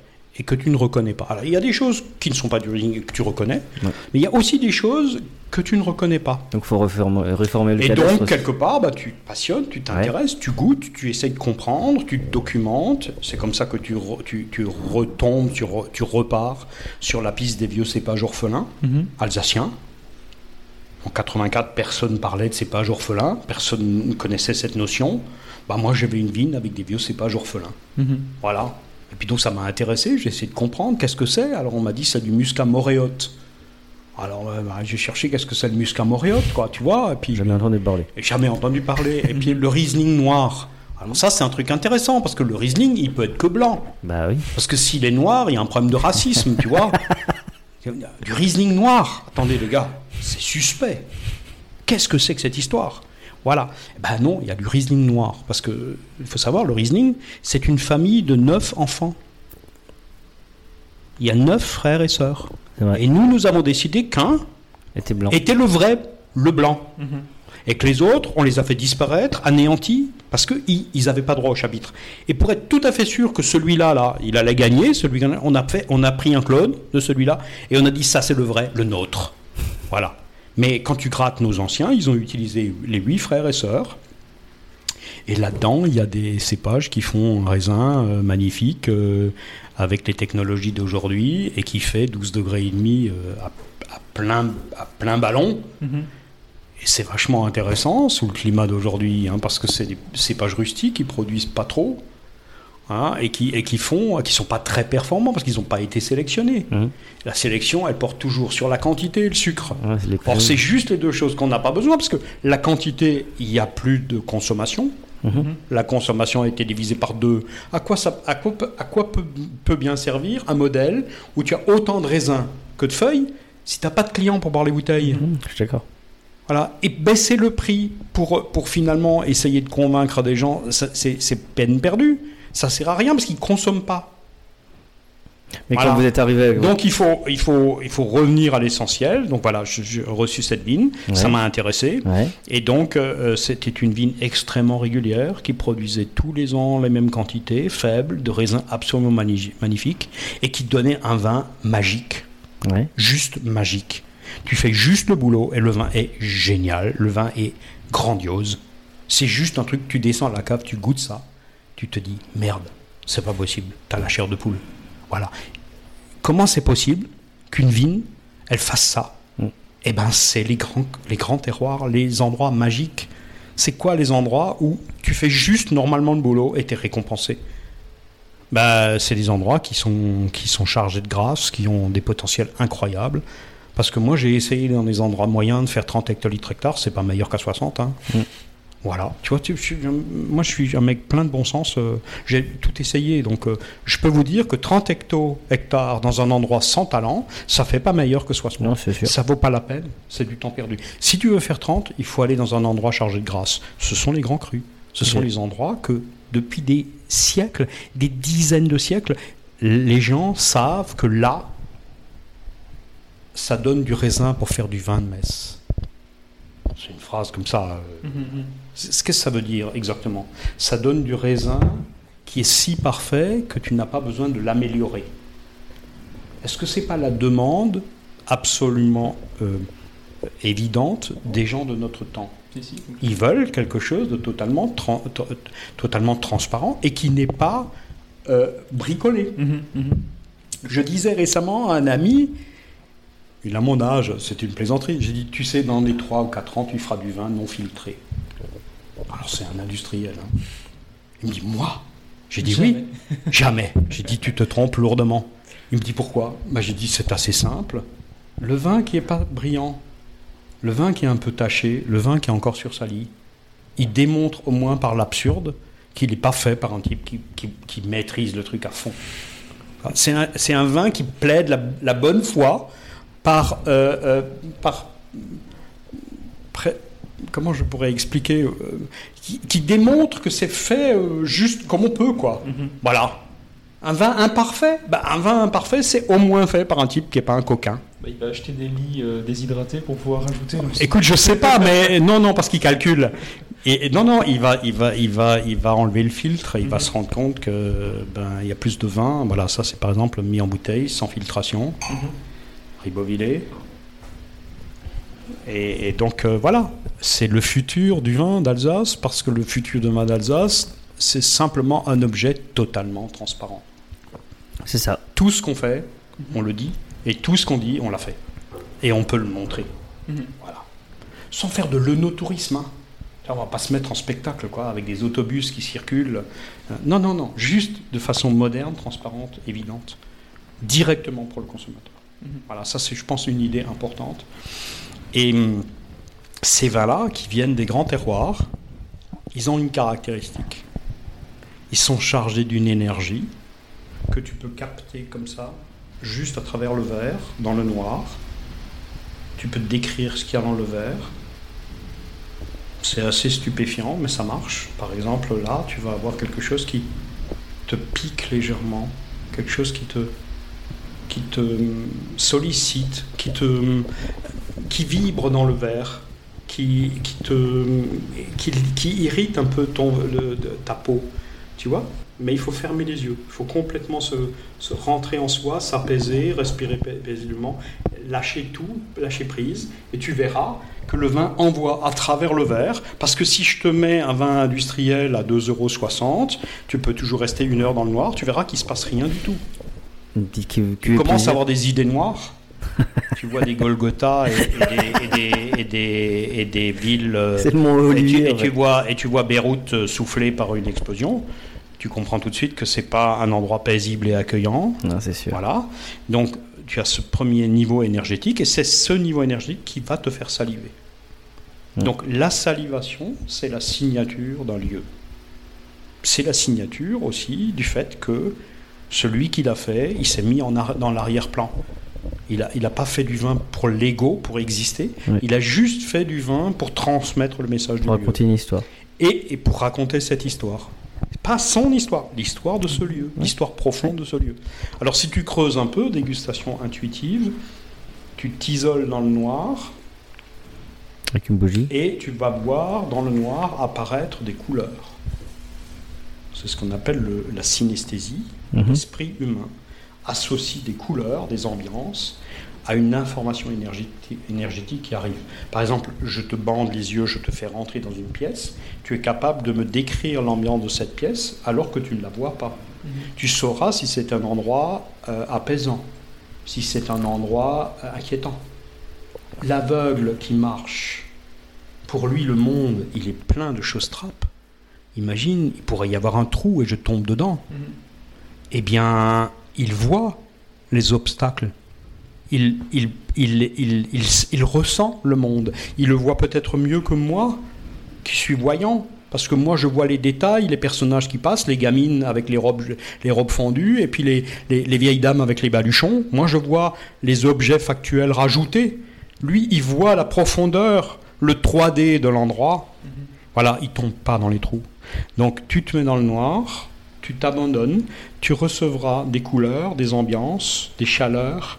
Et que tu ne reconnais pas. Alors, il y a des choses qui ne sont pas du Riesling que tu reconnais, Ouais. mais il y a aussi des choses que tu ne reconnais pas. Donc faut réformer, réformer le Et donc, quelque part, bah, tu te passionnes, tu t'intéresses, tu goûtes, tu essayes de comprendre, tu te documentes. C'est comme ça que tu, re- tu, tu retombes, tu, re- tu repars sur la piste des vieux cépages orphelins alsaciens. En 84, personne parlait de cépages orphelins, personne ne connaissait cette notion. Bah, moi, j'avais une vigne avec des vieux cépages orphelins. Voilà. Et puis donc ça m'a intéressé, j'ai essayé de comprendre qu'est-ce que c'est. Alors on m'a dit c'est du muscat moréote. Alors euh, bah, j'ai cherché qu'est-ce que c'est le muscat moréote, quoi, tu vois. Et puis Jamais entendu parler. et jamais entendu parler. Et puis le Riesling noir. Alors ça c'est un truc intéressant parce que le Riesling il peut être que blanc. Bah oui. Parce que s'il est noir, il y a un problème de racisme, tu vois. Du Riesling noir. Attendez les gars, c'est suspect. Qu'est-ce que c'est que cette histoire? Voilà. Ben non, il y a du Riesling noir. Parce que, il faut savoir, le Riesling, c'est une famille de neuf enfants. Il y a neuf frères et sœurs. Et nous, nous avons décidé qu'un Était blanc. était le vrai, le blanc. Et que les autres, on les a fait disparaître, anéantis, parce qu'ils n'avaient pas droit au chapitre. Et pour être tout à fait sûr que celui-là, là, il allait gagner, celui on a, fait, on a pris un clone de celui-là, et on a dit ça c'est le vrai, le nôtre. Voilà. Mais quand tu grattes nos anciens, ils ont utilisé les huit frères et sœurs. Et là-dedans, il y a des cépages qui font un raisin euh, magnifique euh, avec les technologies d'aujourd'hui et qui fait 12 degrés et demi euh, à, plein, à plein ballon. Et c'est vachement intéressant sous le climat d'aujourd'hui, hein, parce que c'est des cépages rustiques qui produisent pas trop. Hein, et qui et qui font qui sont pas très performants parce qu'ils n'ont pas été sélectionnés. Mhm. La sélection, elle porte toujours sur la quantité et le sucre. Or, c'est juste les deux choses qu'on n'a pas besoin, parce que la quantité, il n'y a plus de consommation. Mhm. La consommation a été divisée par deux. À quoi, ça, à quoi, peut- à quoi peut, peut bien servir un modèle où tu as autant de raisins que de feuilles si tu n'as pas de clients pour boire les bouteilles? Mmh, je suis d'accord. voilà. Et baisser le prix pour, pour finalement essayer de convaincre des gens, c'est peine perdue. Ça sert à rien parce qu'ils ne consomment pas. Mais Voilà. quand vous êtes arrivé avec Donc il faut, il faut, il faut revenir à l'essentiel. Donc voilà, j'ai reçu cette vigne, Ouais. ça m'a intéressé. Ouais. Et donc euh, c'était une vigne extrêmement régulière qui produisait tous les ans les mêmes quantités, faibles, de raisins absolument magnifiques, et qui donnait un vin magique, juste magique. Tu fais juste le boulot et le vin est génial, le vin est grandiose. C'est juste un truc, tu descends à la cave, tu goûtes ça, tu te dis merde, c'est pas possible, t'as la chair de poule. Voilà. Comment c'est possible qu'une vigne, elle fasse ça Eh ben, c'est les grands, les grands terroirs, les endroits magiques. C'est quoi les endroits où tu fais juste normalement le boulot et t'es récompensé? Bah, c'est des endroits qui sont, qui sont chargés de grâce, qui ont des potentiels incroyables. Parce que moi, j'ai essayé dans des endroits moyens de faire 30 hectolitres hectares, c'est pas meilleur qu'à 60. Hein. Mm. Voilà, tu vois, tu- je suis- moi je suis un mec plein de bon sens, euh, j'ai tout essayé, donc euh, je peux vous dire que 30 hecto hectares dans un endroit sans talent, ça fait pas meilleur que 60. Non, c'est sûr. Ça vaut pas la peine, c'est du temps perdu. Si tu veux faire 30, il faut aller dans un endroit chargé de grâce. Ce sont les grands crus. Ce sont les endroits que depuis des siècles, des dizaines de siècles, les gens savent que là, ça donne du raisin pour faire du vin de messe. C'est une phrase comme ça. euh, c'est- Qu'est-ce que ça veut dire exactement? Ça donne du raisin qui est si parfait que tu n'as pas besoin de l'améliorer. Est-ce que c'est pas la demande absolument euh, évidente des gens de notre temps? Ils veulent quelque chose de totalement, tran- to- totalement transparent et qui n'est pas euh, bricolé. Mhm, mhm. Je disais récemment à un ami, il a mon âge, c'est une plaisanterie, j'ai dit, tu sais, dans les 3 ou 4 ans, tu feras du vin non filtré. Alors c'est un industriel. hein. Il me dit, moi? J'ai dit oui, jamais. J'ai dit, tu te trompes lourdement. Il me dit, pourquoi? Bah, J'ai dit, c'est assez simple. Le vin qui n'est pas brillant, le vin qui est un peu taché, le vin qui est encore sursali, il démontre au moins par l'absurde qu'il n'est pas fait par un type qui, qui- qui maîtrise le truc à fond. C'est un, vin qui plaide la, la bonne foi par, euh, euh, par pré- comment je pourrais expliquer, euh, qui, qui démontre que c'est fait euh, juste comme on peut, quoi. Voilà. Un vin imparfait, bah, un vin imparfait, c'est au moins fait par un type qui n'est pas un coquin. Bah, il va acheter des lits euh, déshydratés pour pouvoir rajouter. Écoute, je sais pas, mais non, non, parce qu'il calcule. Et, et non, non, il va, il va, il va, il va enlever le filtre. Et il va se rendre compte que ben il y a plus de vin. Voilà, ça c'est par exemple mis en bouteille sans filtration, ribovilé. Et, et donc euh, voilà, c'est le futur du vin d'Alsace parce que le futur du vin d'Alsace, c'est simplement un objet totalement transparent. C'est ça. Tout ce qu'on fait, on le dit, et tout ce qu'on dit, on l'a fait. Et on peut le montrer. Mhm. Voilà. Sans faire de l'œnotourisme. Hein. On va pas se mettre en spectacle, quoi, avec des autobus qui circulent. Euh, Non, non, non. Juste de façon moderne, transparente, évidente, directement pour le consommateur. Voilà, ça c'est, je pense, une idée importante. Et hum, ces vins-là, qui viennent des grands terroirs, ils ont une caractéristique. Ils sont chargés d'une énergie que tu peux capter comme ça, juste à travers le verre, dans le noir. Tu peux décrire ce qu'il y a dans le verre. C'est assez stupéfiant, mais ça marche. Par exemple, là, tu vas avoir quelque chose qui te pique légèrement, quelque chose qui te, hum, sollicite, qui te, hum, qui vibre dans le verre, qui, qui te, qui, qui irrite un peu ton, le- de- ta peau, tu vois. Mais il faut fermer les yeux, il faut complètement se, se rentrer en soi, s'apaiser, respirer pa- paisiblement, lâcher tout, lâcher prise, et tu verras que le vin envoie à travers le verre, parce que si je te mets un vin industriel à 2,60 euros, tu peux toujours rester une heure dans le noir, tu verras qu'il ne se passe rien du tout. Tu commences à avoir des idées noires. tu vois des Golgotha et, et des, et des- et des- et des villes. euh, C'est le mont et tu, Olivier, et tu vois, et tu vois Beyrouth euh, soufflé par une explosion. Tu comprends tout de suite que c'est pas un endroit paisible et accueillant. Non, c'est sûr. Voilà. Donc tu as ce premier niveau énergétique et c'est ce niveau énergétique qui va te faire saliver. Donc la salivation, c'est la signature d'un lieu. C'est la signature aussi du fait que celui qui l'a fait, il s'est mis en dans l'arrière-plan. Il n'a il a pas fait du vin pour l'ego, pour exister. Oui. Il a juste fait du vin pour transmettre le message du Pour raconter une histoire. Et, et pour raconter cette histoire. Pas son histoire, l'histoire de ce lieu, l'histoire profonde de ce lieu. Alors si tu creuses un peu, dégustation intuitive, tu t'isoles dans le noir Avec une bougie. et tu vas voir dans le noir apparaître des couleurs. C'est ce qu'on appelle le- la synesthésie. Mhm. L'esprit humain associe des couleurs, des ambiances à une information énergétique, qui arrive. Par exemple, je te bande les yeux, je te fais rentrer dans une pièce, tu es capable de me décrire l'ambiance de cette pièce alors que tu ne la vois pas. Tu sauras si c'est un endroit euh, apaisant, si c'est un endroit euh, inquiétant. L'aveugle qui marche, pour lui le monde, il est plein de choses trappes. Imagine, il pourrait y avoir un trou et je tombe dedans. Eh bien, il voit les obstacles. il, il, il, il, ressent le monde. Il le voit peut-être mieux que moi, qui suis voyant. Parce que moi, je vois les détails, les personnages qui passent, les gamines avec les robes, les robes fondues, et puis les, les, les vieilles dames avec les baluchons. Moi, je vois les objets factuels rajoutés. Lui, il voit la profondeur, le 3D de l'endroit. Voilà, il tombe pas dans les trous. Donc, tu te mets dans le noir, tu t'abandonnes, tu recevras des couleurs, des ambiances, des chaleurs.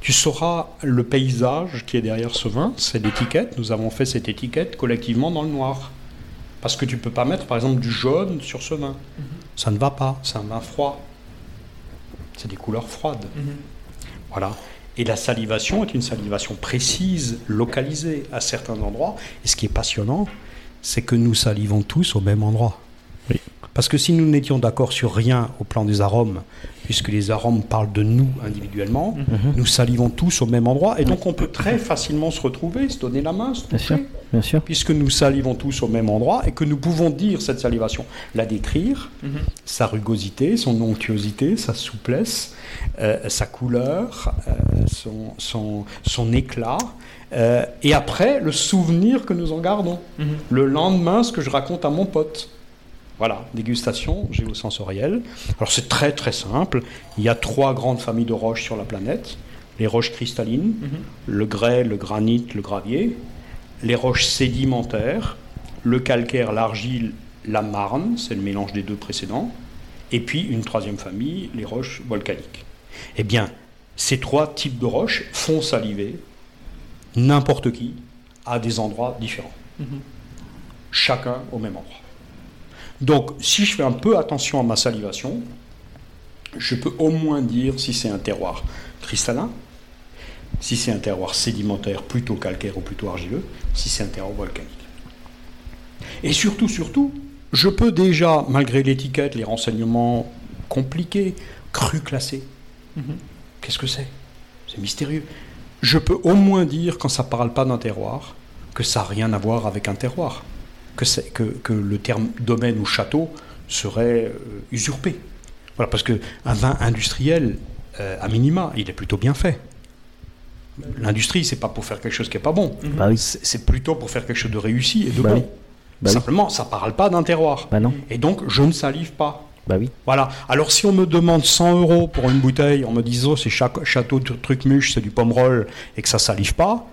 Tu sauras le paysage qui est derrière ce vin, c'est l'étiquette. Nous avons fait cette étiquette collectivement dans le noir. Parce que tu peux pas mettre, par exemple, du jaune sur ce vin. Ça ne va pas, c'est un vin froid. C'est des couleurs froides. Voilà. Et la salivation est une salivation précise, localisée à certains endroits. Et ce qui est passionnant, c'est que nous salivons tous au même endroit. Parce que si nous n'étions d'accord sur rien au plan des arômes, puisque les arômes parlent de nous individuellement, Mhm. nous salivons tous au même endroit. Et donc on peut très facilement se retrouver, se donner la main, se Bien sûr, toucher bien sûr. puisque nous salivons tous au même endroit et que nous pouvons dire cette salivation, la décrire, sa rugosité, son onctuosité, sa souplesse, euh, sa couleur, euh, son, son, son éclat, euh, et après le souvenir que nous en gardons. Le lendemain, ce que je raconte à mon pote. Voilà, dégustation géosensorielle. Alors c'est très très simple. Il y a trois grandes familles de roches sur la planète. Les roches cristallines, le grès, le granit, le gravier. Les roches sédimentaires, le calcaire, l'argile, la marne, c'est le mélange des deux précédents. Et puis une troisième famille, les roches volcaniques. Eh bien, ces trois types de roches font saliver n'importe qui à des endroits différents. Chacun au même endroit. Donc, si je fais un peu attention à ma salivation, je peux au moins dire si c'est un terroir cristallin, si c'est un terroir sédimentaire plutôt calcaire ou plutôt argileux, si c'est un terroir volcanique. Et surtout, surtout, je peux déjà, malgré l'étiquette, les renseignements compliqués, cru classé. Qu'est-ce que c'est? C'est mystérieux. Je peux au moins dire, quand ça ne parle pas d'un terroir, que ça n'a rien à voir avec un terroir. Que, que, que le terme domaine ou château serait euh, usurpé. Voilà, parce qu'un vin industriel, euh, à minima, il est plutôt bien fait. L'industrie, c'est pas pour faire quelque chose qui est pas bon. Bah oui. C'est plutôt pour faire quelque chose de réussi et de Bah bon. oui. Bah. Simplement, ça parle pas d'un terroir. Non. Et donc, je ne salive pas. Bah oui. Voilà. Alors, si on me demande 100 euros pour une bouteille, on me dit, oh, c'est château de truc-muche, c'est du pomme-roll, et que ça salive pas,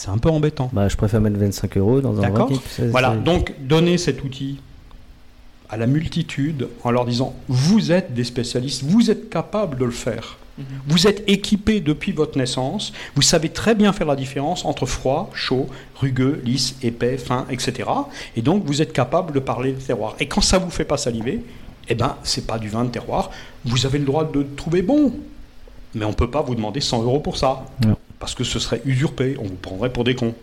c'est un peu embêtant. Bah, je préfère mettre 25 euros dans un D'accord Voilà. Donc, donner cet outil à la multitude en leur disant, vous êtes des spécialistes, vous êtes capables de le faire. Vous êtes équipés depuis votre naissance, vous savez très bien faire la différence entre froid, chaud, rugueux, lisse, épais, fin, etc. Et donc vous êtes capable de parler de terroir. Et quand ça vous fait pas saliver, eh ben c'est pas du vin de terroir. Vous avez le droit de le trouver bon, mais on peut pas vous demander 100 euros pour ça, Non. Parce que ce serait usurpé. On vous prendrait pour des cons.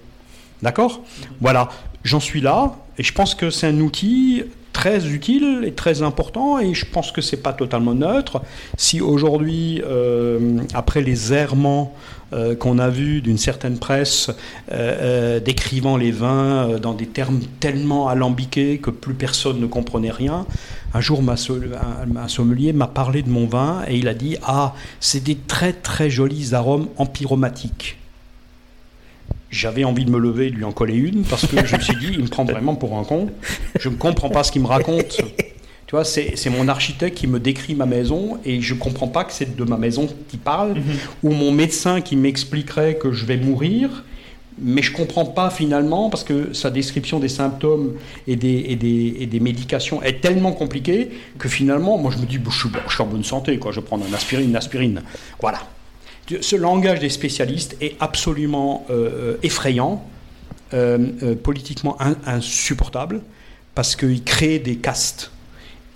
D'accord? Voilà, j'en suis là, et je pense que c'est un outil très utile et très important, et je pense que c'est pas totalement neutre. Si aujourd'hui, euh, après les errements euh, qu'on a vus d'une certaine presse euh, décrivant les vins dans des termes tellement alambiqués que plus personne ne comprenait rien, un jour ma so- un, un sommelier m'a parlé de mon vin et il a dit ah c'est des très très jolis arômes empyromatiques. J'avais envie de me lever et de lui en coller une parce que je me suis dit, il me prend vraiment pour un con. Je ne comprends pas ce qu'il me raconte. Tu vois, c'est c'est mon architecte qui me décrit ma maison et je ne comprends pas que c'est de ma maison qu'il parle, ou mon médecin qui m'expliquerait que je vais mourir, mais je ne comprends pas finalement parce que sa description des symptômes et des, médications est tellement compliquée que finalement, moi je me dis, je, suis, en bonne santé, quoi. je vais prendre une aspirine, une aspirine. Voilà. Ce langage des spécialistes est absolument euh, effrayant, euh, euh, politiquement in- insupportable, parce qu'il crée des castes.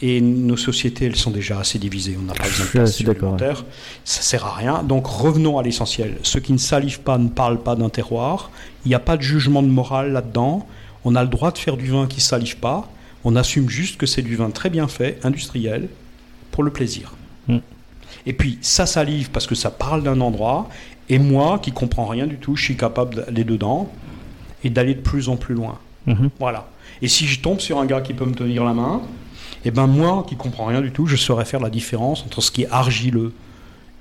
Et nos sociétés, elles sont déjà assez divisées. On n'a pas besoin de supplémentaires. Ça sert à rien. Donc revenons à l'essentiel. Ceux qui ne salivent pas ne parlent pas d'un terroir. Il n'y a pas de jugement de morale là-dedans. On a le droit de faire du vin qui ne salive pas. On assume juste que c'est du vin très bien fait, industriel, pour le plaisir. Mm. Et puis, ça salive parce que ça parle d'un endroit. Et moi, qui comprends rien du tout, je suis capable d'aller dedans et d'aller de plus en plus loin. Mhm. Voilà. Et si je tombe sur un gars qui peut me tenir la main, et ben moi, qui comprends rien du tout, je saurais faire la différence entre ce qui est argileux,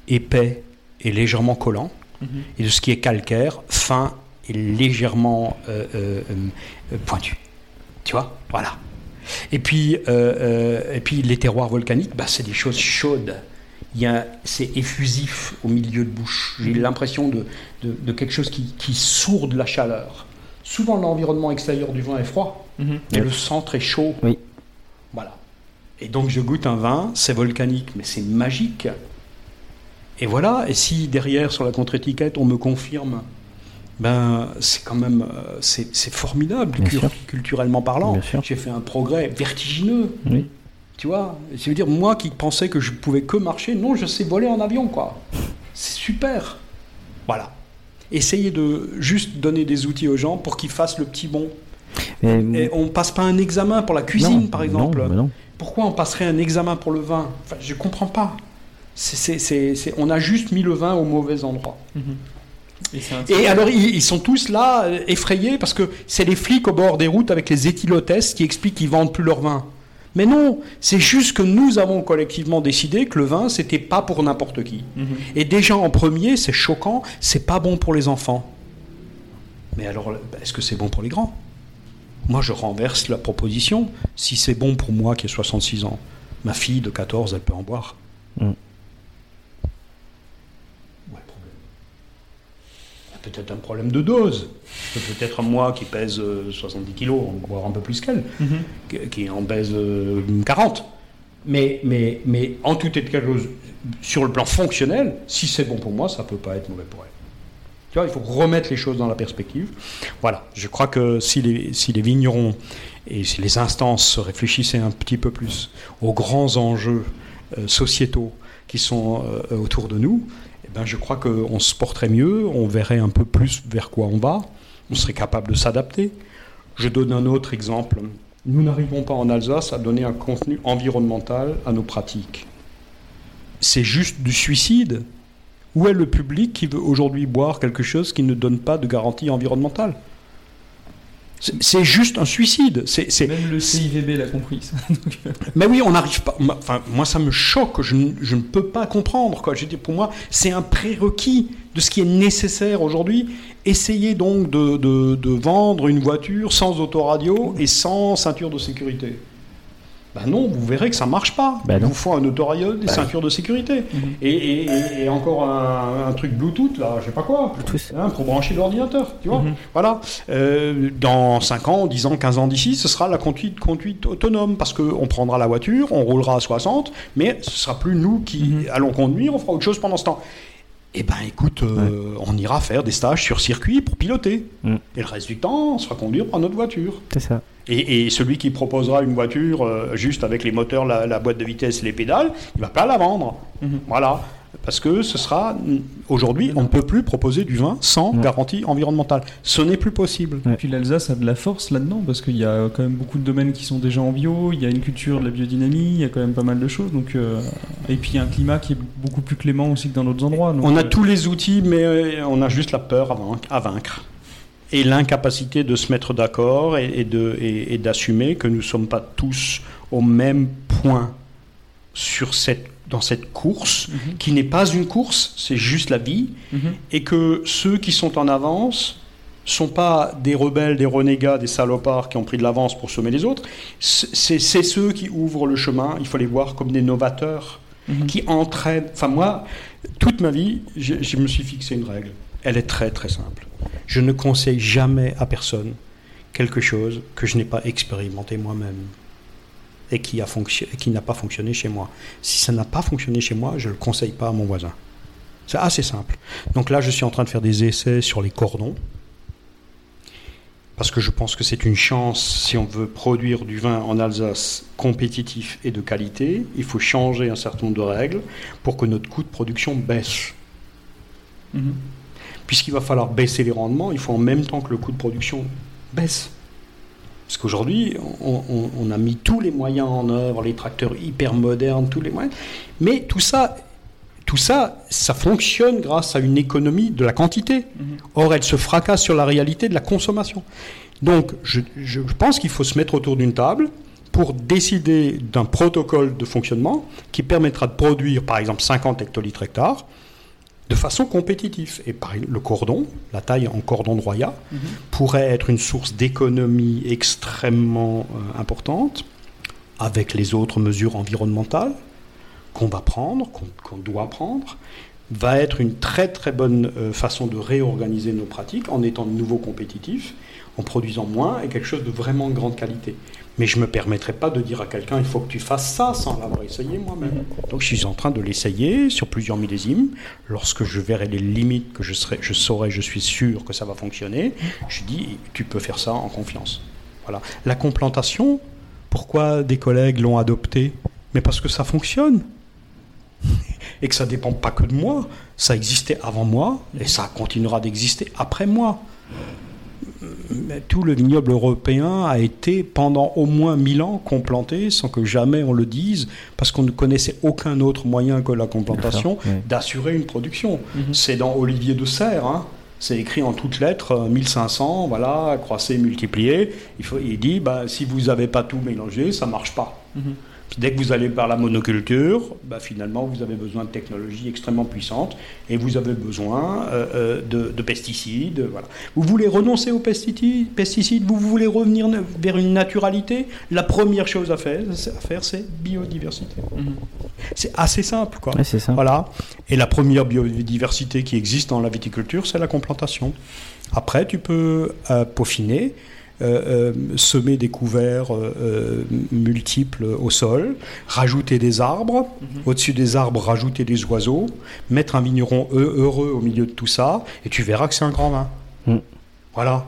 épais, et légèrement collant, Mhm. et de ce qui est calcaire, fin et légèrement euh, euh, euh, pointu. Tu vois? Voilà. Et puis, et puis les terroirs volcaniques, bah, c'est des choses chaudes. Il y a- C'est effusif au milieu de bouche. J'ai l'impression de, de- de quelque chose qui, qui sourde la chaleur. Souvent, l'environnement extérieur du vin est froid, Mhm. mais le centre est chaud. Oui. Voilà. Et donc, je goûte un vin, c'est volcanique, mais c'est magique. Et voilà, et si derrière, sur la contre-étiquette, on me confirme, ben, c'est quand même, euh, c'est formidable, Bien cul- sûr. culturellement parlant. J'ai fait un progrès vertigineux. Oui. Tu vois, je veux dire, moi qui pensais que je pouvais que marcher, non, je sais voler en avion, quoi. C'est super. Voilà. Essayez de juste donner des outils aux gens pour qu'ils fassent le petit bond. Mais- Et on passe pas un examen pour la cuisine, Non, par non, exemple. non. Pourquoi on passerait un examen pour le vin? Enfin, Je comprends pas. C'est- c'est- c'est- c'est- on a juste mis le vin au mauvais endroit. Un Et alors, ils, ils sont tous là, euh, effrayés, parce que c'est les flics au bord des routes avec les éthylotestes qui expliquent qu'ils vendent plus leur vin. Mais non, c'est juste que nous avons collectivement décidé que le vin, c'était pas pour n'importe qui. Et déjà en premier, c'est choquant, c'est pas bon pour les enfants. Mais alors, est-ce que c'est bon pour les grands? Moi, je renverse la proposition. Si c'est bon pour moi qui ai 66 ans, ma fille de 14, elle peut en boire. Mm. Peut-être un problème de dose. Peut-être moi qui pèse euh, 70 kilos, voire un peu plus qu'elle, qui, qui en pèse euh, 40. Mais, mais, mais en tout état de cause, sur le plan fonctionnel, si c'est bon pour moi, ça ne peut pas être mauvais pour elle. Il faut remettre les choses dans la perspective. Voilà, je crois que si les, si les vignerons et si les instances réfléchissaient un petit peu plus aux grands enjeux euh, sociétaux qui sont euh, autour de nous, eh ben, je crois qu'on se porterait mieux, on verrait un peu plus vers quoi on va, on serait capable de s'adapter. Je donne un autre exemple. Nous n'arrivons pas en Alsace à donner un contenu environnemental à nos pratiques. C'est juste du suicide. Où est le public qui veut aujourd'hui boire quelque chose qui ne donne pas de garantie environnementale? C'est- juste un suicide. Même le CIVB l'a compris. ça. Euh, mais oui, on n'arrive pas. Enfin, moi, ça me choque. Je, ne- je ne peux pas comprendre. Quoi. Je dis, pour moi, c'est un prérequis de ce qui est nécessaire aujourd'hui. Essayez donc de, de- de vendre une voiture sans autoradio et sans ceinture de sécurité. Ben non, vous verrez que ça marche pas. Ben Il vous faut un autoradio, des ceintures de sécurité. et, et- et- et encore un, un truc Bluetooth, là, je sais pas quoi. Bluetooth. Hein, pour brancher l'ordinateur, tu vois. Voilà. Euh, dans 5 ans, 10 ans, 15 ans d'ici, ce sera la conduite, conduite autonome parce qu'on prendra la voiture, on roulera à 60, mais ce sera plus nous qui allons conduire, on fera autre chose pendant ce temps. Eh ben, écoute, euh, on ira faire des stages sur circuit pour piloter. Mm. Et le reste du temps, on sera conduire par notre voiture. C'est ça. Et, et celui qui proposera une voiture euh, juste avec les moteurs, la, la boîte de vitesse et les pédales, il va pas la vendre. Voilà. Parce que ce sera. Aujourd'hui, on ne peut plus proposer du vin sans garantie environnementale. Ce n'est plus possible. Et puis l'Alsace a de la force là-dedans parce qu'il y a quand même beaucoup de domaines qui sont déjà en bio, il y a une culture de la biodynamie, il y a quand même pas mal de choses. Donc, euh, Et puis il y a un climat qui est beaucoup plus clément aussi que dans d'autres endroits. donc, On a euh, tous les outils, mais on a juste la peur à vaincre. à vaincre. Et l'incapacité de se mettre d'accord et, d'assumer que nous ne sommes pas tous au même point sur cette, dans cette course, qui n'est pas une course, c'est juste la vie, Mhm. et que ceux qui sont en avance sont pas des rebelles, des renégats, des salopards qui ont pris de l'avance pour semer les autres. C'est ceux qui ouvrent le chemin. Il faut les voir comme des novateurs Mhm. qui entraînent. Enfin moi, toute ma vie, je, je me suis fixé une règle. Elle est très très simple. Je ne conseille jamais à personne quelque chose que je n'ai pas expérimenté moi-même et qui n'a pas fonctionné chez moi. Si ça n'a pas fonctionné chez moi, je ne le conseille pas à mon voisin. C'est assez simple. Donc là, je suis en train de faire des essais sur les cordons. Parce que je pense que c'est une chance, si on veut produire du vin en Alsace compétitif et de qualité, il faut changer un certain nombre de règles pour que notre coût de production baisse. Mhm. Puisqu'il va falloir baisser les rendements, il faut en même temps que le coût de production baisse. Parce qu'aujourd'hui, on, on- on a mis tous les moyens en œuvre, les tracteurs hyper modernes, tous les moyens. Mais tout ça, tout ça, ça fonctionne grâce à une économie de la quantité. Or, elle se fracasse sur la réalité de la consommation. Donc, je, je pense qu'il faut se mettre autour d'une table pour décider d'un protocole de fonctionnement qui permettra de produire, par exemple, 50 hectolitres hectares, de façon compétitive. Et par le cordon, la taille en cordon de Roya, pourrait être une source d'économie extrêmement euh, importante avec les autres mesures environnementales qu'on va prendre, qu'on doit prendre, va être une très très bonne euh, façon de réorganiser nos pratiques en étant de nouveau compétitifs, en produisant moins et quelque chose de vraiment de grande qualité. Mais je ne me permettrai pas de dire à quelqu'un il faut que tu fasses ça sans l'avoir essayé moi-même. Donc je suis en train de l'essayer sur plusieurs millésimes. Lorsque je verrai les limites que je, serai, je saurai, je suis sûr que ça va fonctionner, je dis tu peux faire ça en confiance. Voilà. La complantation, pourquoi des collègues l'ont adopté Mais parce que ça fonctionne et que ça ne dépend pas que de moi. Ça existait avant moi et ça continuera d'exister après moi. Mais tout le vignoble européen a été pendant au moins mille ans complanté sans que jamais on le dise, parce qu'on ne connaissait aucun autre moyen que la complantation d'assurer une production. C'est dans Olivier de Serres, hein. c'est écrit en toutes lettres, euh, 1500, voilà, croisé, multiplié. Il, faut, il dit, bah, si vous n'avez pas tout mélangé, ça ne marche pas. Puis dès que vous allez par la monoculture, bah, finalement, vous avez besoin de technologies extrêmement puissantes et vous avez besoin euh, euh, de, de pesticides. Voilà. Vous voulez renoncer aux pesticides, pesticides, vous voulez revenir vers une naturalité, la première chose à faire, c'est- à faire c'est biodiversité. C'est assez simple. Quoi. Ouais, c'est ça. Voilà. Et la première biodiversité qui existe dans la viticulture, c'est la complantation. Après, tu peux euh, peaufiner, semer des couverts euh, euh, multiples au sol, rajouter des arbres, au-dessus des arbres, rajouter des oiseaux, mettre un vigneron heu- heureux au milieu de tout ça, et tu verras que c'est un grand vin. Mm. Voilà.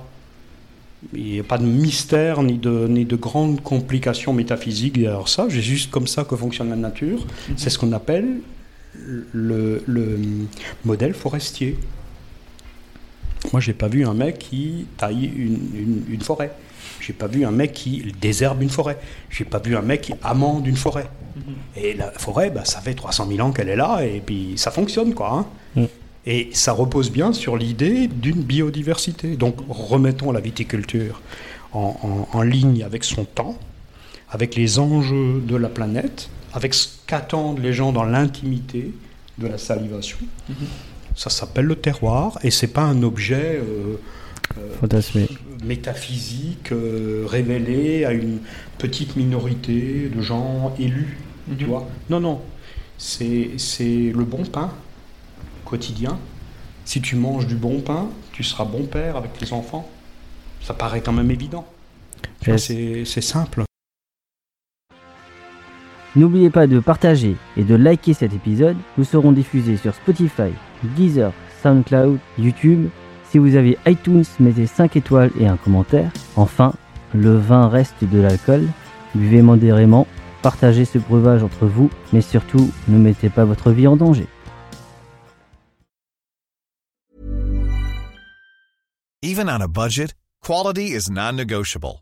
Il n'y a pas de mystère ni de, ni de grandes complications métaphysiques derrière ça. C'est juste comme ça que fonctionne la nature. C'est ce qu'on appelle le, le modèle forestier. Moi, j'ai pas vu un mec qui taille une, une, une forêt. J'ai pas vu un mec qui désherbe une forêt. J'ai pas vu un mec qui amende une forêt. Et la forêt, bah, ça fait 300 000 ans qu'elle est là et puis ça fonctionne, quoi. hein. Mm. Et ça repose bien sur l'idée d'une biodiversité. Donc remettons la viticulture en, en- en ligne avec son temps, avec les enjeux de la planète, avec ce qu'attendent les gens dans l'intimité de la salivation. Ça s'appelle le terroir et c'est pas un objet euh, euh, Fantasmé. métaphysique euh, révélé à une petite minorité de gens élus. Tu vois Non, non. C'est c'est le bon pain quotidien. Si tu manges du bon pain, tu seras bon père avec tes enfants. Ça paraît quand même évident. Vois. C'est c'est simple. N'oubliez pas de partager et de liker cet épisode. Nous serons diffusés sur Spotify, Deezer, SoundCloud, YouTube. Si vous avez iTunes, mettez 5 étoiles et un commentaire. Enfin, le vin reste de l'alcool. Buvez modérément, partagez ce breuvage entre vous, mais surtout, ne mettez pas votre vie en danger. Even on a budget, quality is non-negotiable.